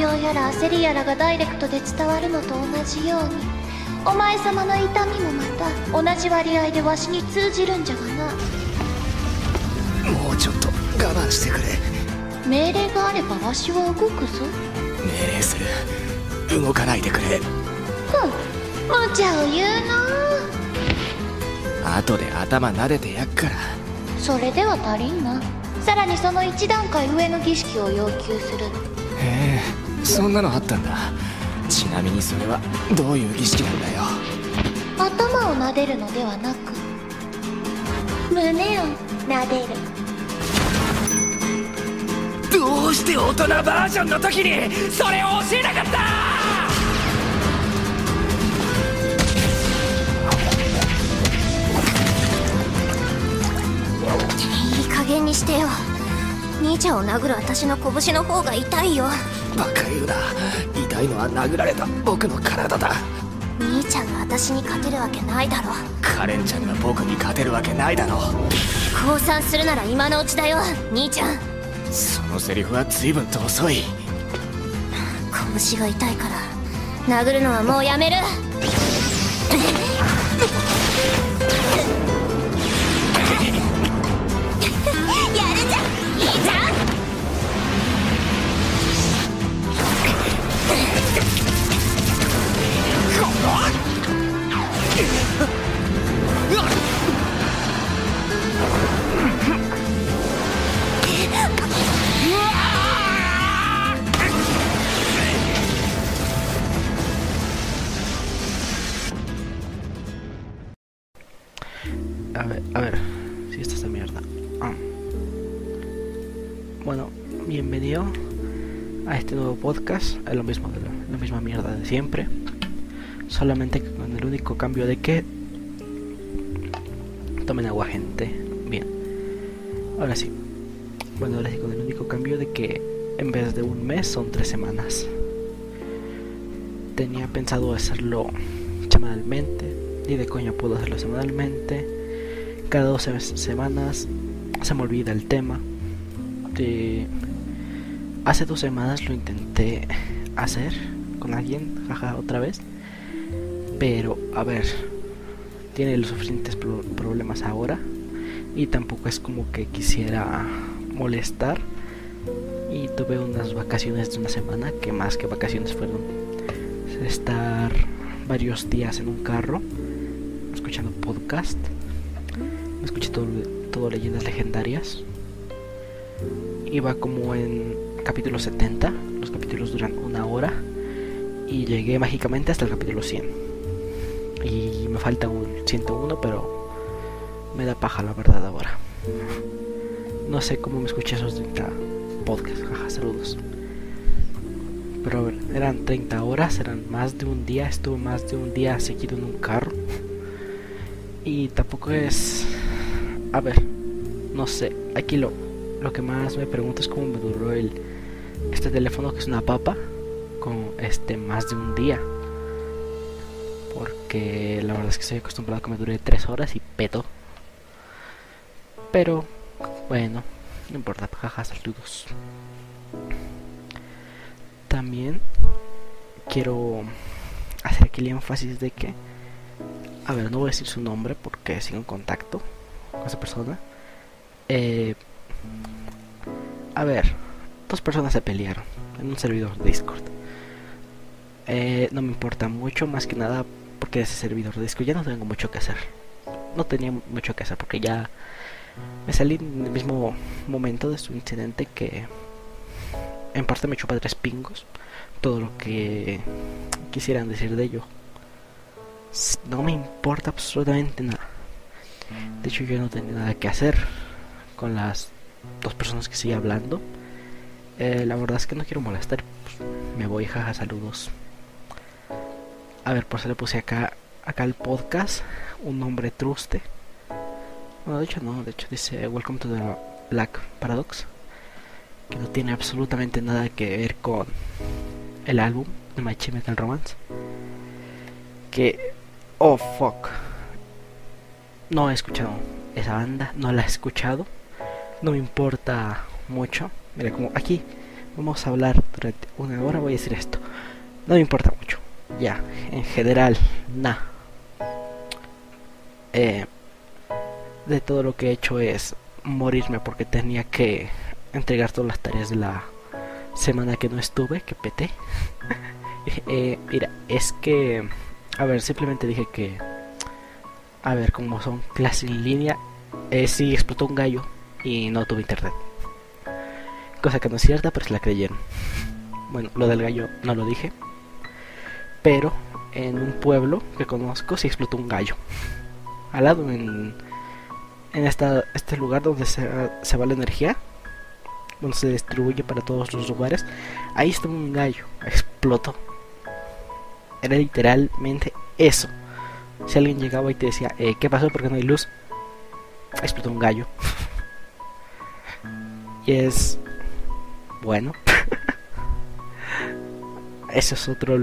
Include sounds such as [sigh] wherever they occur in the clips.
病やら焦りやらがダイレクトで伝わるのと同じように。お前様の痛みもまた同じ割合でわしに通じるんじゃがな。もうちょっと我慢してくれ。命令があればわしは動くぞ。命令する。動かないでくれ。ふん無茶を言うな。後で頭撫でてやっから。それでは足りんな。さらにその一段階上の儀式を要求する。へえそんなのあったんだ。ちなみにそれはどういう儀式なんだよ。頭を撫でるのではなく胸を撫でる。どうして大人バージョンの時にそれを教えなかった？いい加減にしてよ。兄ちゃんを殴る私の拳の方が痛いよバカ言うな。痛いのは殴られた。僕の体だ。兄ちゃんが私に勝てるわけないだろ。カレンちゃんが僕に勝てるわけないだろ。降参するなら今のうちだよ兄ちゃん。そのセリフは随分と遅い。拳が痛いから殴るのはもうやめる Es lo mismo, la, misma mierda de siempre. Solamente con el único cambio de que tomen agua, gente. Bien. Ahora sí. Bueno, ahora sí con el único cambio de que en vez de un mes son tres semanas. Tenía pensado hacerlo semanalmente. Y de coña puedo hacerlo semanalmente cada dos semanas se me olvida el tema. De... Hace dos semanas lo intenté hacer con alguien, jaja, otra vez. Pero, a ver, tiene los suficientes pro problemas ahora. Y tampoco es como que quisiera molestar. Y tuve unas vacaciones de una semana que más que vacaciones fueron estar varios días en un carro escuchando podcast escuché todo, todo leyendas legendarias. Iba como en capítulo 70, los capítulos duran una hora y llegué mágicamente hasta el capítulo 100. Y me falta un 101, pero me da paja la verdad ahora. No sé cómo me escuché esos 30 podcasts, jaja, saludos. Pero a ver, eran 30 horas, eran más de un día, estuve más de un día seguido en un carro. Y tampoco es a ver, no sé, aquí lo, lo que más me pregunto es cómo me duró el este teléfono que es una papa con este más de un día. Porque la verdad es que estoy acostumbrado a que me dure tres horas y peto. Pero bueno, no importa, jaja, saludos. También quiero hacer aquí el énfasis de que, a ver, no voy a decir su nombre porque sigo en contacto con esa persona. Eh, a ver, dos personas se pelearon en un servidor Discord. Eh, no me importa mucho, más que nada porque ese servidor de Discord ya no tengo mucho que hacer. No tenía mucho que hacer porque ya me salí en el mismo momento de su incidente que en parte me chupa tres pingos. Todo lo que quisieran decir de ello. No me importa absolutamente nada. De hecho, yo no tenía nada que hacer con las dos personas que sigue hablando. Eh, la verdad es que no quiero molestar. Me voy, jaja, saludos. A ver, por eso le puse acá, acá el podcast un nombre truste. Bueno, de hecho no, de hecho dice Welcome to the Black Paradox. Que no tiene absolutamente nada que ver con el álbum de My Chemical Romance. Que... Oh, fuck no he escuchado esa banda, no la he escuchado, no me importa mucho. Mira, como aquí vamos a hablar durante una hora, voy a decir esto. No me importa mucho. Ya, en general, nada. Eh, de todo lo que he hecho es morirme porque tenía que entregar todas las tareas de la semana que no estuve, que peté. [laughs] eh, mira, es que, a ver, simplemente dije que, a ver, como son clases en línea, eh, sí explotó un gallo y no tuve internet. Cosa que no es cierta, pero se la creyeron. Bueno, lo del gallo no lo dije. Pero en un pueblo que conozco sí explotó un gallo. Al lado, en, en esta, este lugar donde se, se va la energía, donde se distribuye para todos los lugares, ahí está un gallo, explotó. Era literalmente eso. Si alguien llegaba y te decía, eh, ¿qué pasó? ¿Por qué no hay luz? Explotó un gallo. [laughs] y es bueno. Eso es otro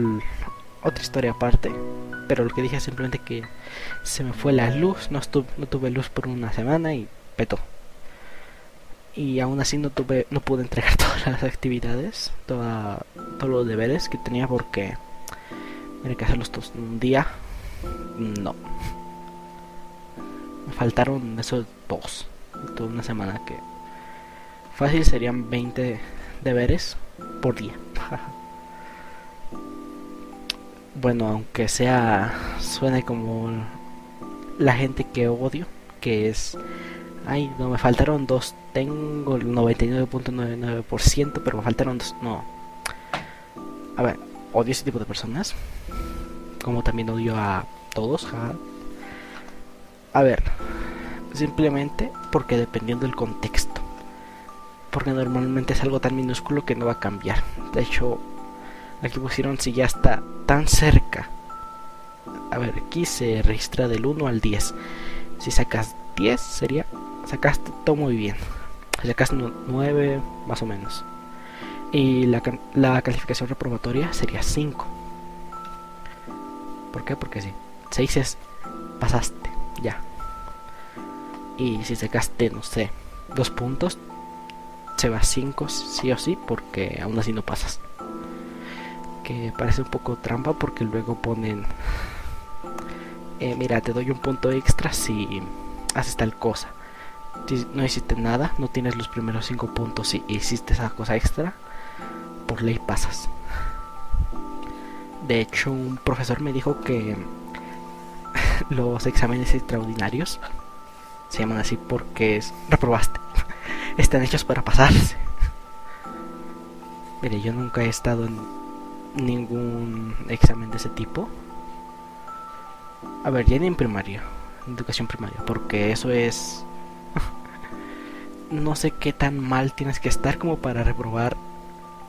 otra historia aparte. Pero lo que dije es simplemente que se me fue la luz, no, no tuve luz por una semana y petó. Y aún así no tuve, no pude entregar [laughs] todas las actividades, toda, todos los deberes que tenía porque tenía que hacerlos todos en un día. No. Me faltaron esos dos. Toda una semana que fácil serían 20 deberes por día. bueno, aunque sea suene como la gente que odio, que es ay, no me faltaron dos, tengo el 99.99%, pero me faltaron dos, no. A ver, odio ese tipo de personas, como también odio a todos, A ver, simplemente porque dependiendo del contexto. Porque normalmente es algo tan minúsculo que no va a cambiar. De hecho, aquí pusieron si ya está tan cerca. A ver, aquí se registra del 1 al 10. Si sacas 10 sería... Sacaste todo muy bien. Si sacas 9 más o menos. Y la, la calificación reprobatoria sería 5. ¿Por qué? Porque sí. 6 es pasaste, ya. Y si sacaste, no sé, 2 puntos, se va 5 sí o sí, porque aún así no pasas. Que parece un poco trampa porque luego ponen eh, mira te doy un punto extra si haces tal cosa. Si no hiciste nada no tienes los primeros cinco puntos si hiciste esa cosa extra por ley pasas. De hecho un profesor me dijo que [laughs] los exámenes extraordinarios se llaman así porque es, reprobaste están hechos para pasarse mire yo nunca he estado en ningún examen de ese tipo. A ver, ya ni en primaria, educación primaria, porque eso es... [laughs] no sé qué tan mal tienes que estar como para reprobar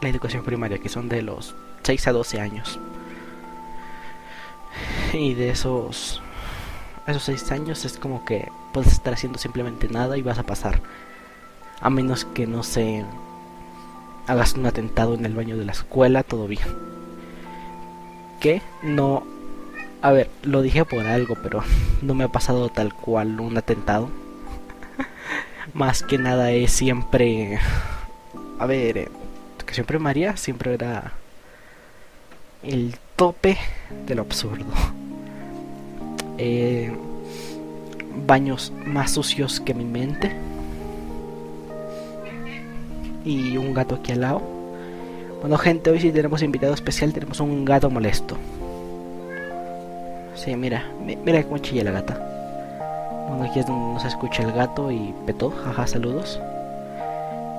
la educación primaria, que son de los 6 a 12 años. Y de esos esos 6 años es como que puedes estar haciendo simplemente nada y vas a pasar. A menos que no se hagas un atentado en el baño de la escuela, todo bien que no... A ver, lo dije por algo, pero [laughs] no me ha pasado tal cual un atentado. [laughs] Más que nada es siempre... A ver, eh, educación primaria siempre era el tope de lo absurdo. [laughs] Eh, baños más sucios que mi mente. Y un gato aquí al lado. Bueno gente, hoy sí tenemos invitado especial, tenemos un gato molesto. Sí, mira, mira cómo chilla la gata. Bueno, aquí es donde no se escucha el gato y petó, jaja, saludos.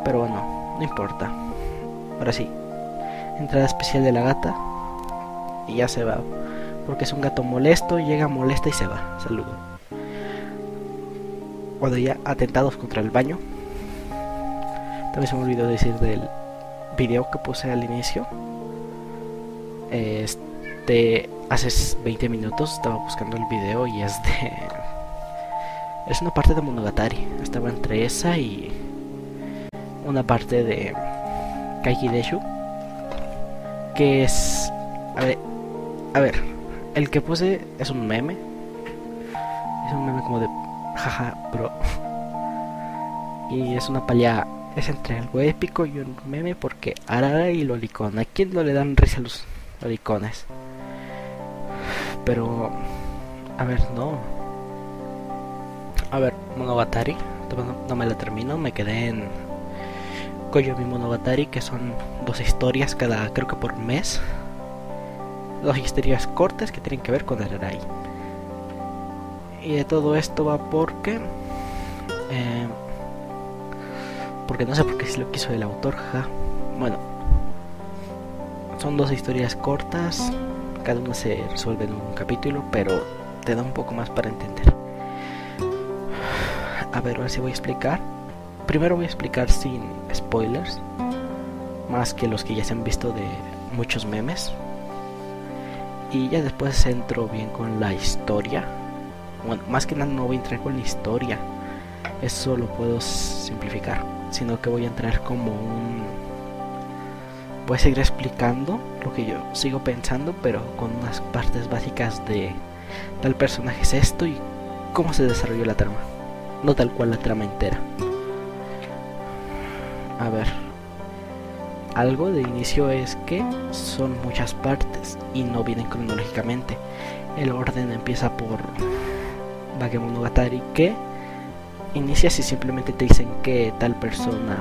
Pero bueno, no importa. Ahora sí, entrada especial de la gata y ya se va. Porque es un gato molesto, llega molesta y se va. Saludo. Cuando ya atentados contra el baño. También se me olvidó decir del video que puse al inicio. Este, hace 20 minutos estaba buscando el video y es de... [laughs] Es una parte de Monogatari. Estaba entre esa y una parte de Kaiki Deshu. Que es... A ver, a ver, el que puse es un meme. Es un meme como de... Jaja, bro. [laughs] Y es una palla es entre algo épico y un meme porque Arara y Lolicon. ¿A quién no le dan risa los Lolicones? Pero, a ver, no. A ver, Monogatari. No, no me la termino, me quedé en Koyomi Monogatari, que son dos historias cada, creo que por mes. Dos historias cortas que tienen que ver con Ararai. Y de todo esto va porque. Eh, porque no sé por qué si lo quiso el autor, ja. Bueno, son dos historias cortas, cada una se resuelve en un capítulo, pero te da un poco más para entender. A ver, ahora sí voy a explicar. Primero voy a explicar sin spoilers, más que los que ya se han visto de muchos memes. Y ya después entro bien con la historia. Bueno, más que nada no voy a entrar con la historia. Eso lo puedo simplificar. Sino que voy a entrar como un... Voy a seguir explicando lo que yo sigo pensando, pero con unas partes básicas de tal personaje es esto y cómo se desarrolló la trama. No tal cual la trama entera. A ver. Algo de inicio es que son muchas partes y no vienen cronológicamente. El orden empieza por Bakemonogatari que inicia si simplemente te dicen que tal persona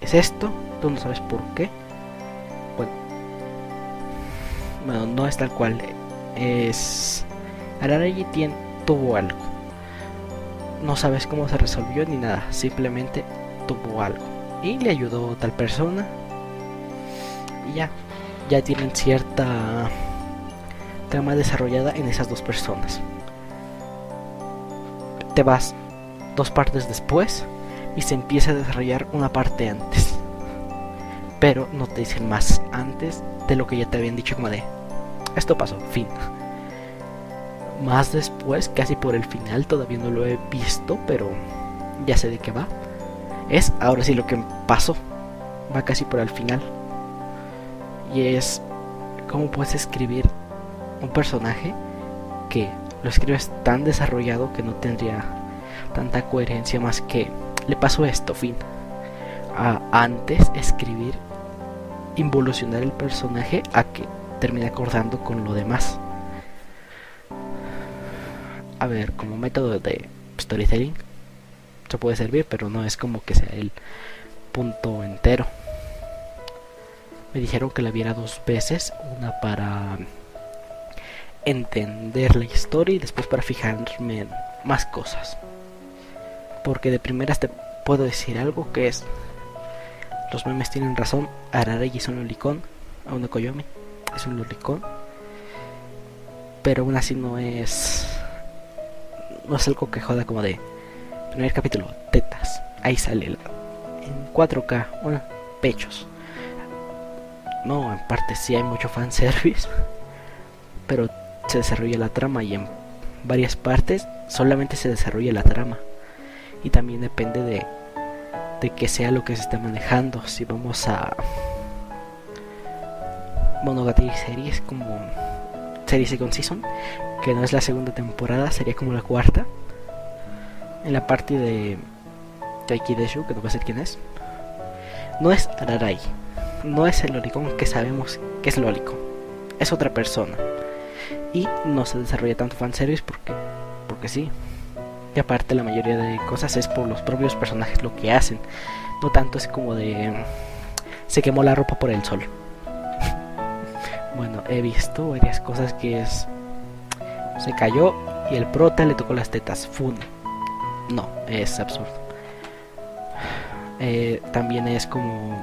es esto, tú no sabes por qué. Bueno, bueno no es tal cual. Es Araragi tuvo algo. No sabes cómo se resolvió ni nada, simplemente tuvo algo. Y le ayudó tal persona. Y ya, ya tienen cierta trama desarrollada en esas dos personas. Te vas dos partes después y se empieza a desarrollar una parte antes. Pero no te dicen más antes de lo que ya te habían dicho como de esto pasó, fin. Más después, casi por el final, todavía no lo he visto, pero ya sé de qué va. Es ahora sí lo que pasó. Va casi por el final. Y es cómo puedes escribir un personaje que lo escribes tan desarrollado que no tendría tanta coherencia más que le pasó esto, fin. A antes escribir, involucionar el personaje a que termine acordando con lo demás. A ver, como método de storytelling, se puede servir, pero no es como que sea el punto entero. Me dijeron que la viera dos veces, una para entender la historia y después para fijarme en más cosas. Porque de primeras te puedo decir algo que es los memes tienen razón, Araragi es un lolicón, aún Koyomi es un lolicón, pero aún así no es no es algo que joda como de primer capítulo, tetas, ahí sale en 4K, bueno, pechos. No, en parte sí hay mucho fanservice, [laughs] pero se desarrolla la trama y en varias partes solamente se desarrolla la trama. Y también depende de, de que sea lo que se esté manejando. Si vamos a Monogatari series como series Second Season, que no es la segunda temporada, sería como la cuarta. En la parte de Taiki que no voy a decir quién es, no es Ararai, no es el Lolicon que sabemos que es Lolicon, es otra persona. Y no se desarrolla tanto fanservice porque, porque sí. Y aparte la mayoría de cosas es por los propios personajes lo que hacen. No tanto es como de... Se quemó la ropa por el sol. [laughs] bueno, he visto varias cosas que es... Se cayó y el prota le tocó las tetas. Fun. No, es absurdo. [sighs] Eh, también es como...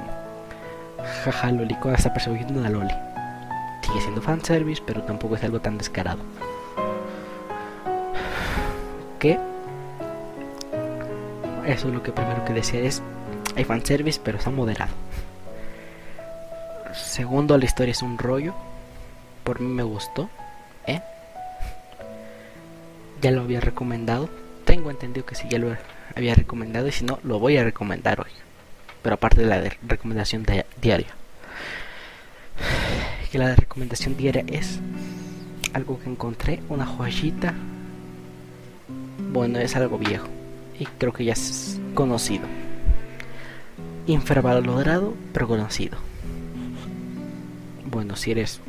Jaja, Lolico está persiguiendo a Loli. Sigue siendo fanservice, pero tampoco es algo tan descarado. [sighs] ¿Qué? Eso es lo que primero que decía es hay fanservice pero está moderado. Segundo, la historia es un rollo. Por mí me gustó. ¿Eh? Ya lo había recomendado. Tengo entendido que sí, ya lo había recomendado. Y si no, lo voy a recomendar hoy. Pero aparte de la recomendación diaria. Que la de recomendación diaria es algo que encontré. Una joyita. Bueno, es algo viejo y creo que ya es conocido. infravalorado pero conocido. Bueno, si eres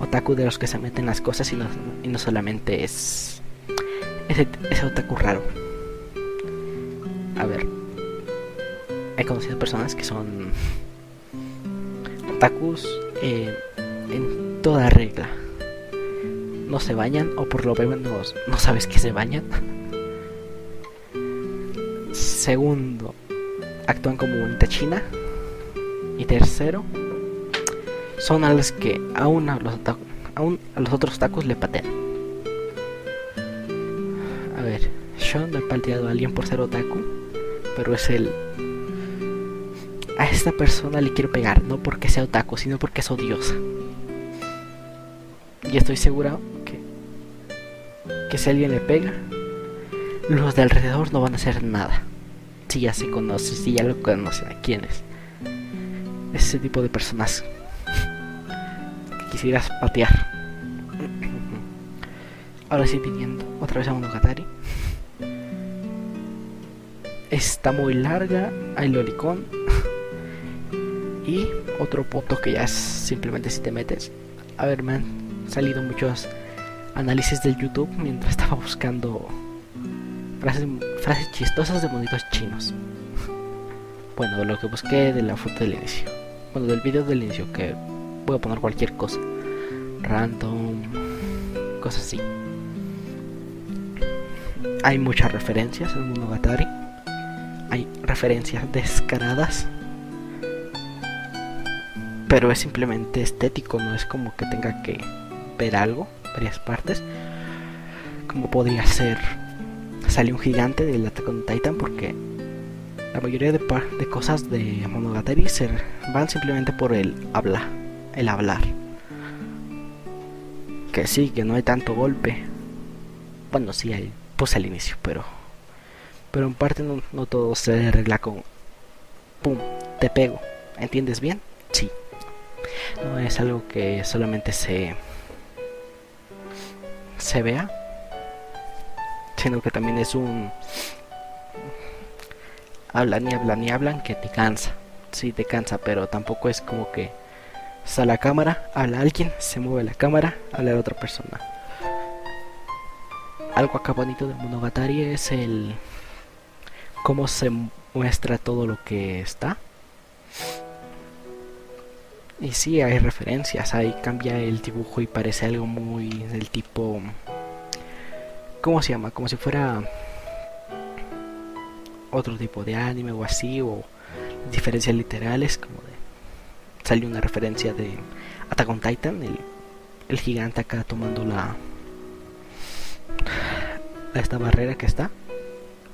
otaku de los que se meten las cosas y no, y no solamente es ese, ese otaku raro. A ver, he conocido personas que son otakus eh, en toda regla. No se bañan o por lo menos no sabes que se bañan. Segundo, actúan como bonita china. Y tercero, son a los que aún a los, aún a los otros tacos le patean. A ver, yo no he pateado a alguien por ser otaku, pero es el... A esta persona le quiero pegar, no porque sea otaku, sino porque es odiosa. Y estoy seguro que, que si alguien le pega, los de alrededor no van a hacer nada. Si ya se conoce, si ya lo conocen a quién es. Ese tipo de personas que quisieras patear. Ahora sí, viniendo otra vez a Monogatari. Está muy larga, hay lolicón. y otro punto que ya es simplemente si te metes. A ver, me han salido muchos análisis del YouTube mientras estaba buscando frases, chistosas de monitos chinos. [laughs] Bueno, lo que busqué de la foto del inicio. Bueno, del video del inicio, que voy a poner cualquier cosa. Random. Cosas así. Hay muchas referencias en Monogatari. Hay referencias descaradas. Pero es simplemente estético, no es como que tenga que ver algo, varias partes. Como podría ser sale un gigante del Attack on Titan porque la mayoría de, de, cosas de Monogatari se van simplemente por el habla, el hablar. Que sí, que no hay tanto golpe. Bueno, sí hay, pues al inicio, pero pero en parte no, no todo se arregla con pum, te pego. ¿Entiendes bien? Sí. No es algo que solamente se se vea sino que también es un hablan y hablan y hablan que te cansa. Sí, te cansa, pero tampoco es como que sale la cámara, habla alguien, se mueve la cámara, habla a otra persona. Algo acá bonito de Monogatari es el cómo se muestra todo lo que está. Y sí, hay referencias, ahí cambia el dibujo y parece algo muy del tipo ¿Cómo se llama? Como si fuera otro tipo de anime o así, o diferencias literales, como de... Salió una referencia de Attack on Titan, el, el gigante acá tomando la... Esta barrera que está.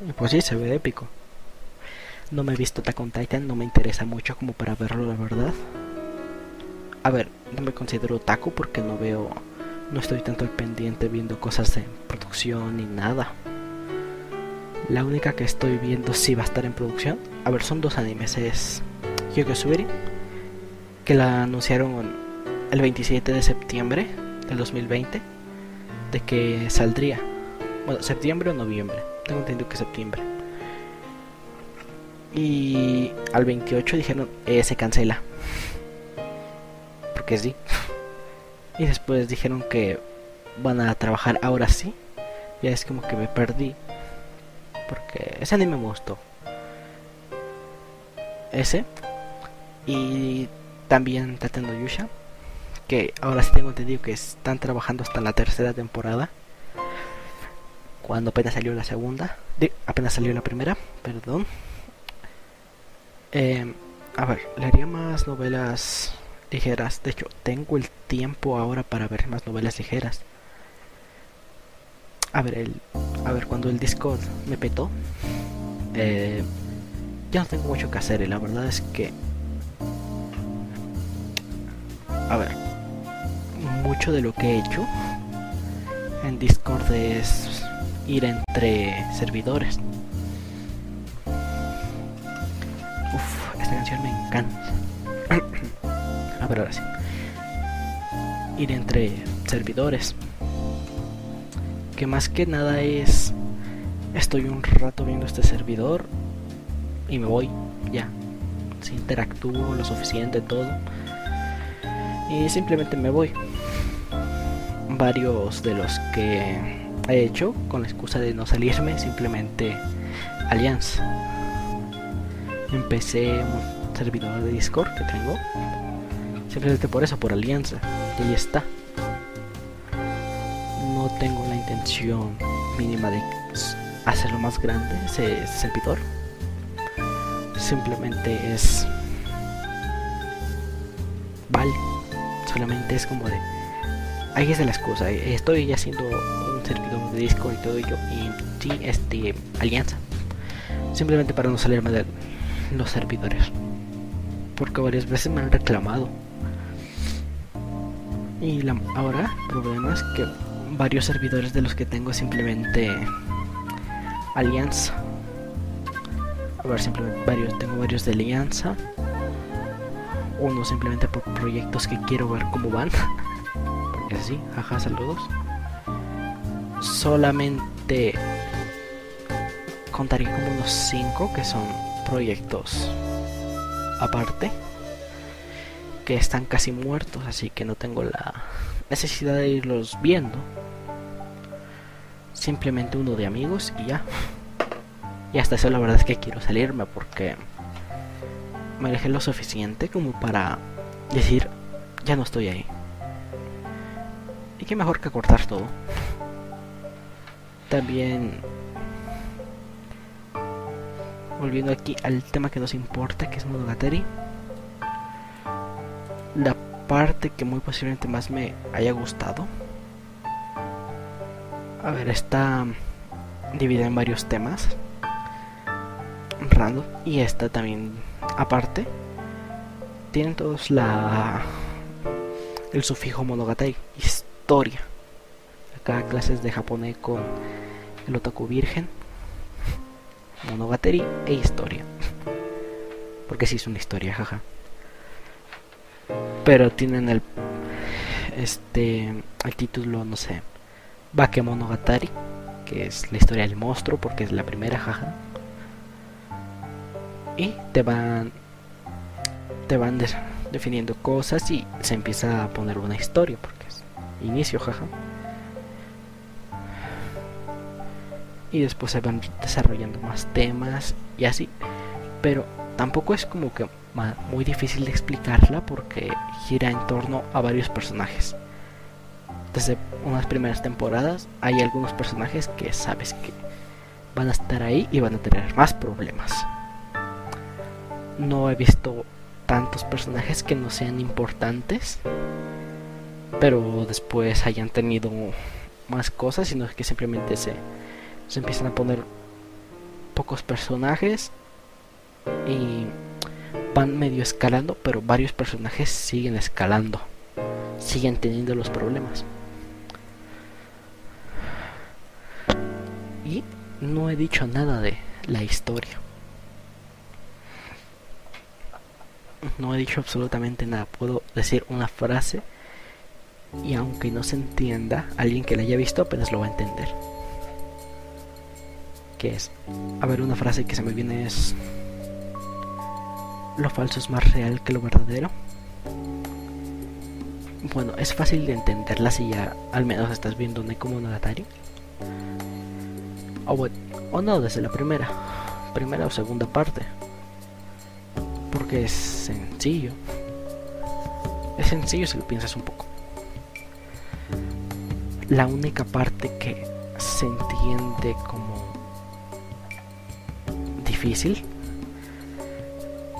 Y pues sí, se ve épico. No me he visto Attack on Titan, no me interesa mucho como para verlo, la verdad. A ver, no me considero taco porque no veo no estoy tanto al pendiente viendo cosas de producción ni nada. La única que estoy viendo si va a estar en producción, a ver, son dos animes, es Subiri, que la anunciaron el 27 de septiembre del 2020, de que saldría, bueno, septiembre o noviembre, tengo entendido que septiembre. Y al 28 dijeron, eh, se cancela. [laughs] Porque sí. Y después dijeron que van a trabajar ahora sí. Ya es como que me perdí. Porque ese anime me gustó. Ese. Y también Tatendo Yusha. Que ahora sí tengo entendido que están trabajando hasta la tercera temporada. Cuando apenas salió la segunda. Apenas salió la primera. Perdón. Eh, a ver, le haría más novelas ligeras. De hecho, tengo el tiempo ahora para ver más novelas ligeras. A ver, el, a ver, cuando el Discord me petó, eh, ya no tengo mucho que hacer y la verdad es que, a ver, mucho de lo que he hecho en Discord es ir entre servidores. Uf, esta canción me encanta. Ver, ahora sí ir entre servidores. Que más que nada es, estoy un rato viendo este servidor y me voy, ya. si interactúo lo suficiente, todo. Y simplemente me voy. Varios de los que he hecho, con la excusa de no salirme, simplemente alianza. Empecé un servidor de Discord que tengo. Simplemente por eso, por alianza. Y ahí está. No tengo la intención mínima de hacerlo más grande ese servidor. Simplemente es... Vale. Solamente es como de... Ahí es la excusa. Estoy haciendo un servidor de Discord y todo ello. Y sí, este... Alianza. Simplemente para no salirme de los servidores. Porque varias veces me han reclamado. Y la, ahora el problema es que varios servidores de los que tengo simplemente alianza. A ver, simplemente varios, tengo varios de alianza. Uno simplemente por proyectos que quiero ver cómo van. [laughs] Porque así, jaja, saludos. Solamente contaría como unos 5 que son proyectos aparte. Están casi muertos, así que no tengo la necesidad de irlos viendo simplemente uno de amigos y ya. Y hasta eso la verdad es que quiero salirme porque me alejé lo suficiente como para decir, ya no estoy ahí. Y qué mejor que cortar todo. También, volviendo aquí al tema que nos importa, que es Monogatari. La parte que muy posiblemente más me haya gustado a ver, está dividida en varios temas. Random. Y esta también, aparte, tienen todos la el sufijo monogatari, historia. Acá clases de japonés con el otaku virgen, monogatari e historia. Porque si es una historia, jaja. Pero tienen el este el título, no sé, Bakemonogatari, que es la historia del monstruo, porque es la primera, jaja. Y te van te van definiendo cosas y se empieza a poner una historia, porque es inicio, jaja. Y después se van desarrollando más temas y así. Pero tampoco es como que muy difícil de explicarla porque gira en torno a varios personajes desde unas primeras temporadas hay algunos personajes que sabes que van a estar ahí y van a tener más problemas. No he visto tantos personajes que no sean importantes, pero después hayan tenido más cosas, sino que simplemente se, se empiezan a poner pocos personajes y van medio escalando, pero varios personajes siguen escalando, siguen teniendo los problemas. Y no he dicho nada de la historia. No he dicho absolutamente nada. Puedo decir una frase y aunque no se entienda, alguien que la haya visto apenas lo va a entender. Que es, a ver, una frase que se me viene es, lo falso es más real que lo verdadero. Bueno, es fácil de entenderla si ya al menos estás viendo Neko Monogatari. O, no, desde la primera. Primera o segunda parte. Porque es sencillo. Es sencillo si lo piensas un poco. La única parte que se entiende como difícil.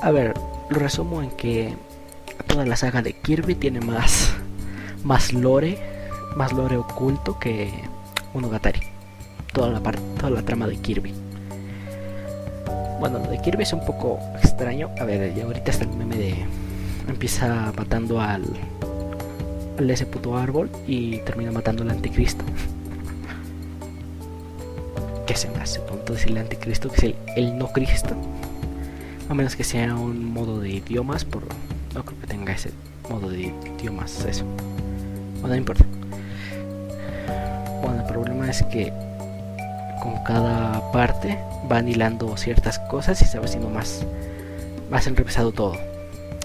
A ver, lo resumo en que toda la saga de Kirby tiene más más lore, más lore oculto que Monogatari toda la parte, toda la trama de Kirby. Bueno, lo de Kirby es un poco extraño. A ver, ya ahorita está el meme de empieza matando al, al ese puto árbol y termina matando al anticristo. [laughs] Que se me hace tonto decirle anticristo, que es el, el no Cristo. A menos que sea un modo de idiomas, por no creo que tenga ese modo de idiomas eso. Bueno, no importa. Bueno, el problema es que con cada parte van hilando ciertas cosas y se va haciendo más más enrevesado todo.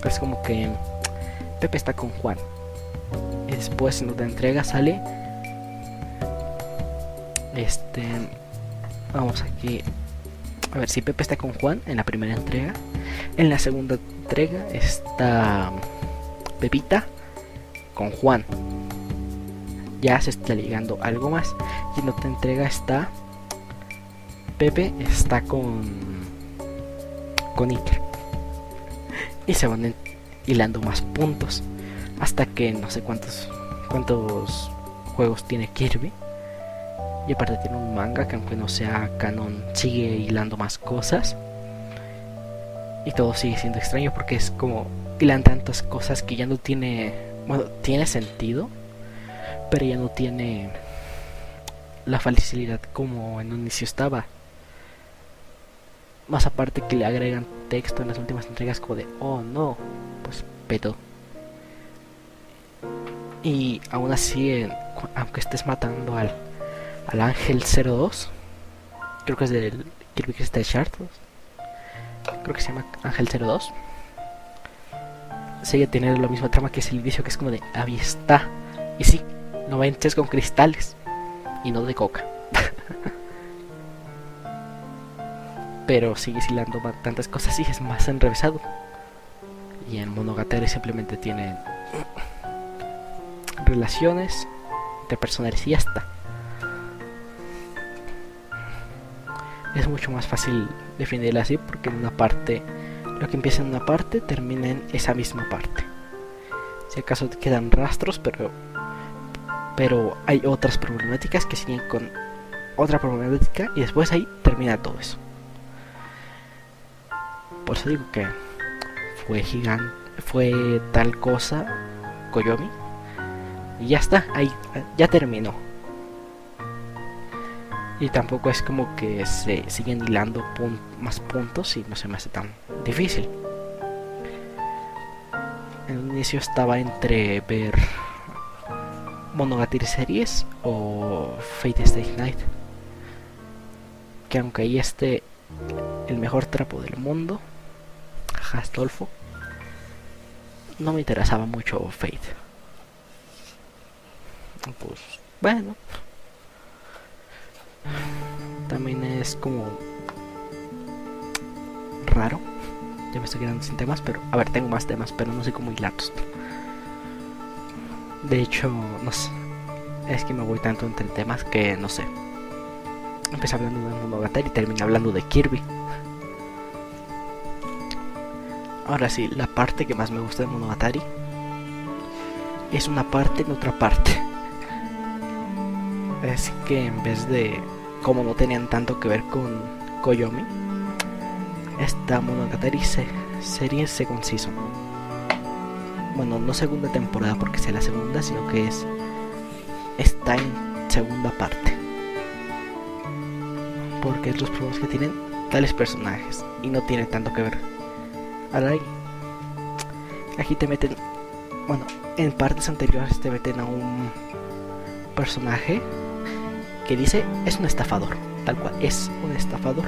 Es como que Pepe está con Juan. Después en otra entrega sale. Este. Vamos aquí. A ver si Pepe está con Juan en la primera entrega. En la segunda entrega está Pepita con Juan. Ya se está ligando algo más. Y en otra entrega está Pepe está con con Iker. Y se van hilando más puntos hasta que no sé cuántos cuántos juegos tiene Kirby. Y aparte tiene un manga que aunque no sea canon sigue hilando más cosas. Y todo sigue siendo extraño porque es como hilan tantas cosas que ya no tiene bueno, tiene sentido, pero ya no tiene la facilidad como en un inicio estaba. Más aparte que le agregan texto en las últimas entregas como de, oh no, pues pedo. Y aún así, aunque estés matando al, al Ángel 02, creo que es del Kirby Crystal Shards, creo que se llama Ángel 02, sigue teniendo la misma trama que es el inicio, que es como de, ahí. Y sí, no ventes con cristales y no de coca. [laughs] Pero sigue hilando tantas cosas y es más enrevesado. Y en Monogatari simplemente tiene relaciones interpersonales y ya está. Es mucho más fácil definirla así porque en una parte, lo que empieza en una parte termina en esa misma parte. Si acaso quedan rastros, pero pero hay otras problemáticas que siguen con otra problemática y después ahí termina todo eso. Por eso digo que fue gigante, fue tal cosa Koyomi y ya está, ahí ya terminó. Y tampoco es como que se siguen hilando más puntos y no se me hace tan difícil. En un inicio estaba entre ver Monogatari Series o Fate Stay Night. Que aunque ahí esté el mejor trapo del mundo, Astolfo, no me interesaba mucho Fate. Pues bueno. También es como raro. Ya me estoy quedando sin temas, pero a ver, tengo más temas, pero no sé cómo hilarlos. De hecho, no sé. Es que me voy tanto entre temas que no sé. Empecé hablando de Monogatari y terminé hablando de Kirby. Ahora sí, la parte que más me gusta de Monogatari es una parte en otra parte. Es que en vez de como no tenían tanto que ver con Koyomi, esta Monogatari se, serie Second Season bueno, no segunda temporada porque sea la segunda, sino que es está en segunda parte. Porque es los problemas que tienen tales personajes y no tiene tanto que ver. Ahora aquí te meten, bueno, en partes anteriores te meten a un personaje que dice es un estafador, tal cual, es un estafador.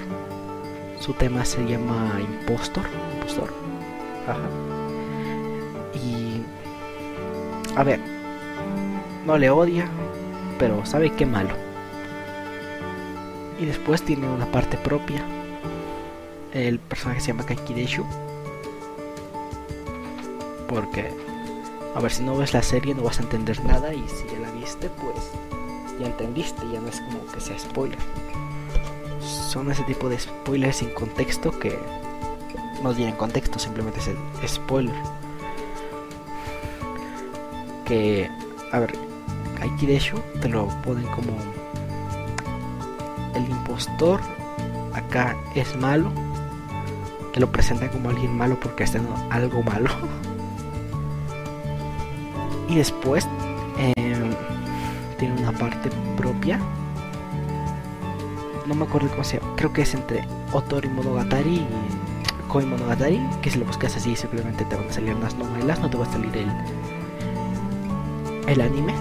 Su tema se llama impostor, impostor. Ajá a ver, no le odia, pero sabe que malo. Y después tiene una parte propia. El personaje se llama Kakideshu. Porque, a ver, si no ves la serie no vas a entender nada y si ya la viste, pues ya entendiste, ya no es como que sea spoiler. Son ese tipo de spoilers sin contexto que no tienen contexto, simplemente es el spoiler que, a ver, hecho te lo ponen como el impostor, acá es malo, te lo presentan como alguien malo porque está haciendo algo malo. [laughs] y después em, tiene una parte propia. No me acuerdo cómo se llama. Creo que es entre Otori Monogatari y Koi Monogatari. Que si lo buscas así simplemente te van a salir unas novelas, no te va a salir el, el anime.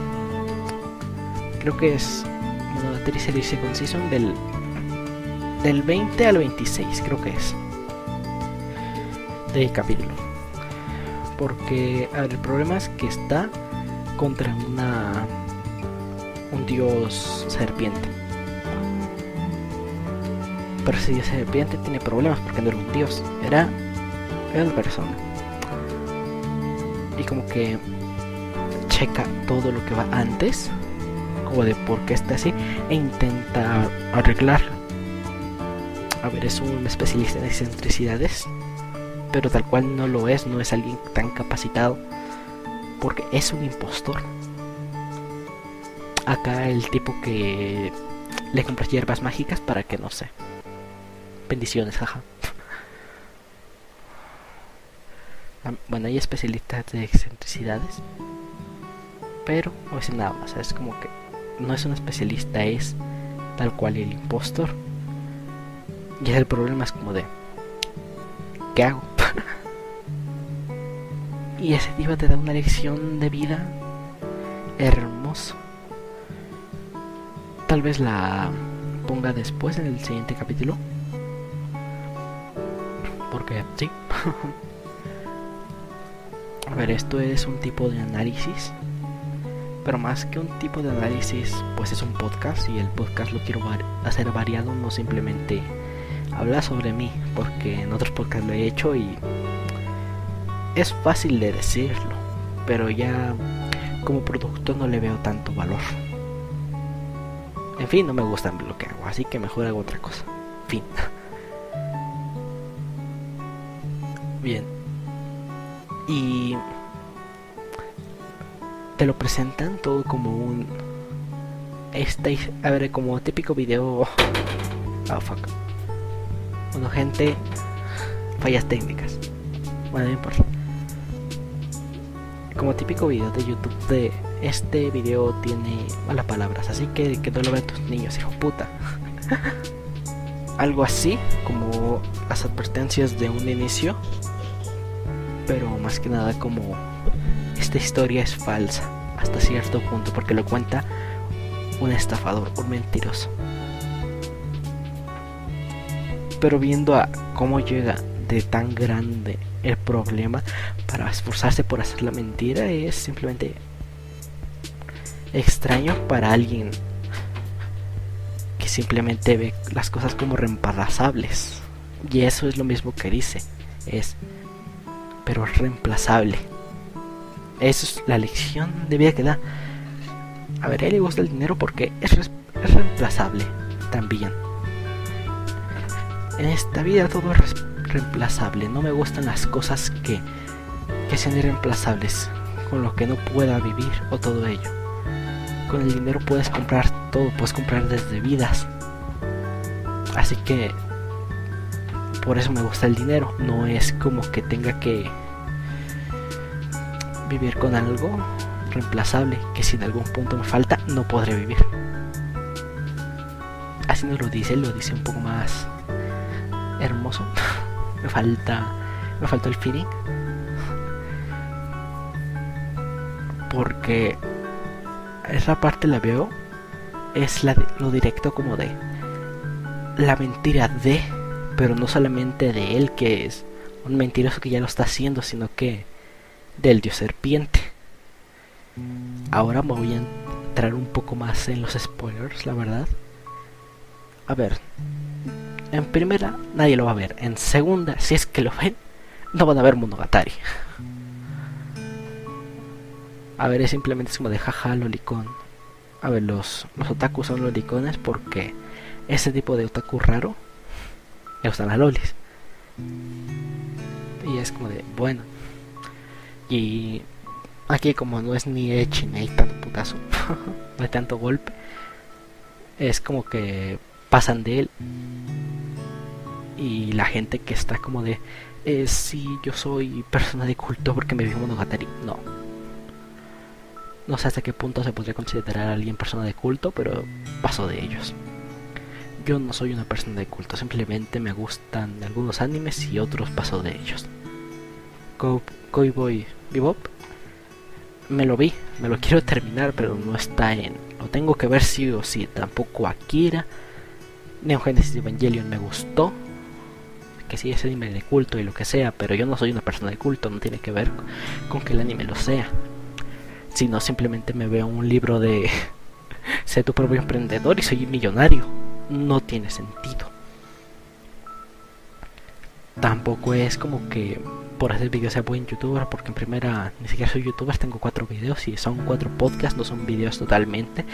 Creo que es Monogatari Series Second Season del, del 20 al 26, creo que es. de capítulo. Porque el problema es que está contra una un dios serpiente. Pero ese dios serpiente tiene problemas porque no era un dios, era, era una persona. Y como que checa todo lo que va antes, como de por qué está así, e intenta arreglarlo. A ver, es un especialista en excentricidades, pero tal cual no lo es, no es alguien tan capacitado, porque es un impostor. Acá el tipo que le compras hierbas mágicas para que no sé. Bendiciones, jaja. Bueno, hay especialistas de excentricidades, pero no es nada más. Es como que no es un especialista, es tal cual el impostor. Y el problema es como de, ¿qué hago? [laughs] y ese tipo te da una lección de vida hermoso. Tal vez la ponga después en el siguiente capítulo. Porque sí. [laughs] A ver, esto es un tipo de análisis. Pero más que un tipo de análisis, pues es un podcast y el podcast lo quiero hacer variado, no simplemente hablar sobre mí, porque en otros podcasts lo he hecho y es fácil de decirlo, pero ya como producto no le veo tanto valor. En fin, no me gusta lo que hago, así que mejor hago otra cosa. Fin. [laughs] Bien. Y te lo presentan todo como un este a ver como típico video oh fuck bueno gente fallas técnicas bueno no importa como típico video de youtube de este video tiene malas palabras así que que no lo vean tus niños hijo puta [laughs] algo así como las advertencias de un inicio pero más que nada como esta historia es falsa hasta cierto punto porque lo cuenta un estafador, un mentiroso. Pero viendo a cómo llega de tan grande el problema para esforzarse por hacer la mentira es simplemente extraño para alguien que simplemente ve las cosas como reemplazables. Y eso es lo mismo que dice, es pero reemplazable. Esa es la lección de vida que da. A ver, él le gusta el dinero porque es, es reemplazable también. En esta vida todo es reemplazable. No me gustan las cosas que, que sean irreemplazables, con lo que no pueda vivir o todo ello. Con el dinero puedes comprar todo, puedes comprar desde vidas. Así que por eso me gusta el dinero. No es como que tenga que vivir con algo reemplazable que si en algún punto me falta no podré vivir. Así nos lo dice, lo dice un poco más hermoso. [laughs] me falta me falta el feeling. Porque esa parte la veo es la lo directo como de la mentira de, pero no solamente de él que es un mentiroso que ya lo está haciendo, sino que del dios serpiente. Ahora me voy a entrar un poco más en los spoilers, la verdad. A ver, en primera nadie lo va a ver. En segunda, si es que lo ven, no van a ver Monogatari. A ver, es simplemente como de jaja, lolicón. A ver, los, los otakus son lolicones porque ese tipo de otaku raro le gustan las lolis. Y es como de, bueno, y aquí como no es ni Echi ni hay tanto putazo, [laughs] no hay tanto golpe, es como que pasan de él. Y la gente que está como de, eh, si yo soy persona de culto porque me vi Monogatari, no. No sé hasta qué punto se podría considerar a alguien persona de culto, pero paso de ellos. Yo no soy una persona de culto, simplemente me gustan algunos animes y otros paso de ellos. Cowboy Bebop me lo vi, me lo quiero terminar, pero no está en. Lo tengo que ver sí o sí. Tampoco Akira. Neon Genesis Evangelion me gustó. Que sí es anime de culto y lo que sea, pero yo no soy una persona de culto, no tiene que ver con que el anime lo sea. Sino simplemente me veo un libro de [laughs] sé tu propio emprendedor y soy millonario. No tiene sentido. Tampoco es como que por hacer vídeos sea buen youtuber, porque en primera ni siquiera soy youtuber, tengo cuatro videos y son cuatro podcasts, no son vídeos totalmente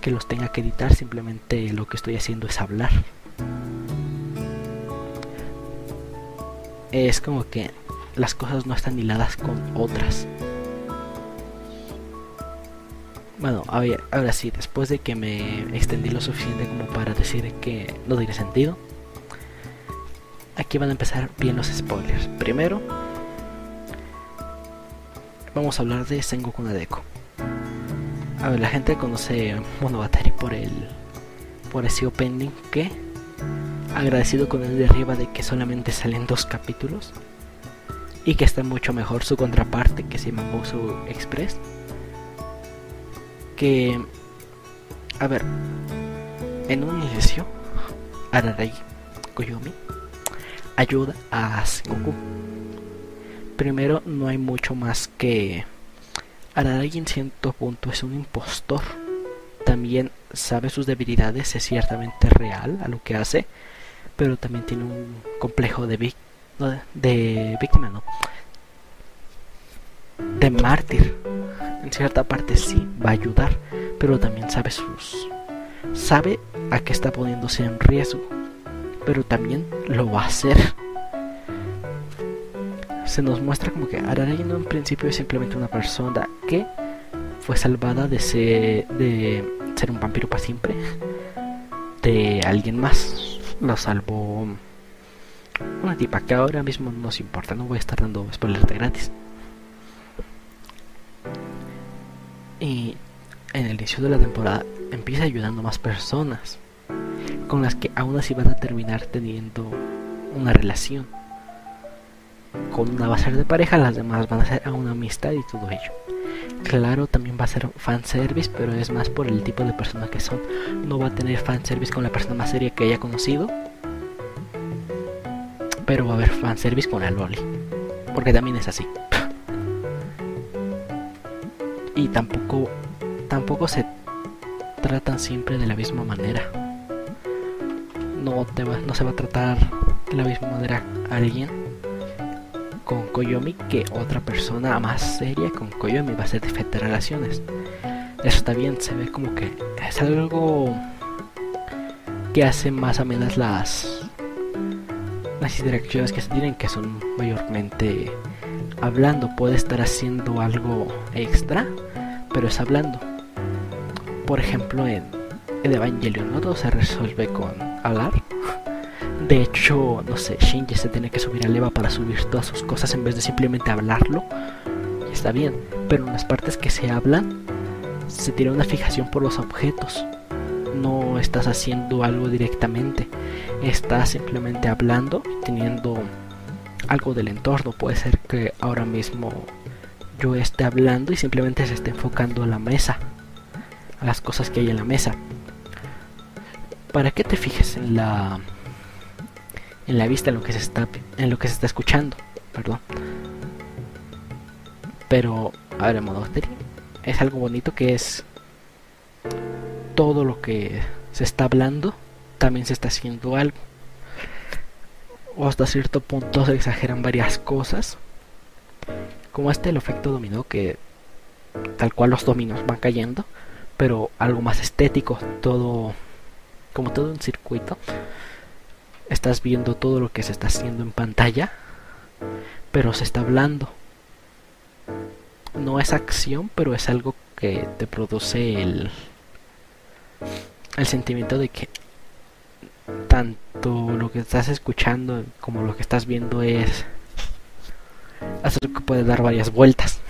que los tenga que editar, simplemente lo que estoy haciendo es hablar. Es como que las cosas no están hiladas con otras. Bueno, ahora sí, después de que me extendí lo suficiente como para decir que no tiene sentido, aquí van a empezar bien los spoilers. Primero, vamos a hablar de Sengoku Nadeko. A ver, la gente conoce Monogatari por el por ese opening que agradecido con el de arriba de que solamente salen dos capítulos y que está mucho mejor su contraparte que se llama Express. Que a ver, en un inicio Ararai Koyomi ayuda a Sengoku Primero, no hay mucho más que... Araragi en cierto punto es un impostor. También sabe sus debilidades, es ciertamente real a lo que hace, pero también tiene un complejo de, de víctima, no. De mártir. En cierta parte sí va a ayudar, pero también sabe sus... Sabe a qué está poniéndose en riesgo, pero también lo va a hacer se nos muestra como que Araragi en principio es simplemente una persona que fue salvada de ser, de ser un vampiro para siempre de alguien más. Lo salvó una tipa que ahora mismo no nos importa, no voy a estar dando spoilers de gratis. Y en el inicio de la temporada empieza ayudando más personas con las que aún así van a terminar teniendo una relación con una va a ser de pareja, las demás van a ser a una amistad y todo ello. Claro, también va a ser fanservice, pero es más por el tipo de persona que son. No va a tener fanservice con la persona más seria que haya conocido, pero va a haber fanservice con el Loli, porque también es así. y tampoco, tampoco se tratan siempre de la misma manera. No, no se va a tratar de la misma manera a alguien con Koyomi que otra persona más seria con Koyomi va a ser de relaciones. Eso también se ve como que es algo que hace más amenas las las interacciones que se tienen que son mayormente hablando. Puede estar haciendo algo extra pero es hablando. Por ejemplo en el Evangelion no todo se resuelve con hablar de hecho, no sé, Shinji se tiene que subir a leva para subir todas sus cosas en vez de simplemente hablarlo. Está bien, pero en las partes que se hablan, se tiene una fijación por los objetos. No estás haciendo algo directamente, estás simplemente hablando y teniendo algo del entorno. Puede ser que ahora mismo yo esté hablando y simplemente se esté enfocando a la mesa, a las cosas que hay en la mesa. ¿Para qué te fijes en la en la vista en lo que se está en lo que se está escuchando perdón. Pero a ver Monogatari es algo bonito que es todo lo que se está hablando también se está haciendo algo. O hasta cierto punto se exageran varias cosas como este el efecto dominó que tal cual los dominos van cayendo pero algo más estético todo como todo un circuito estás viendo todo lo que se está haciendo en pantalla, pero se está hablando. No es acción, pero es algo que te produce el, el sentimiento de que tanto lo que estás escuchando como lo que estás viendo es hacer que puede dar varias vueltas.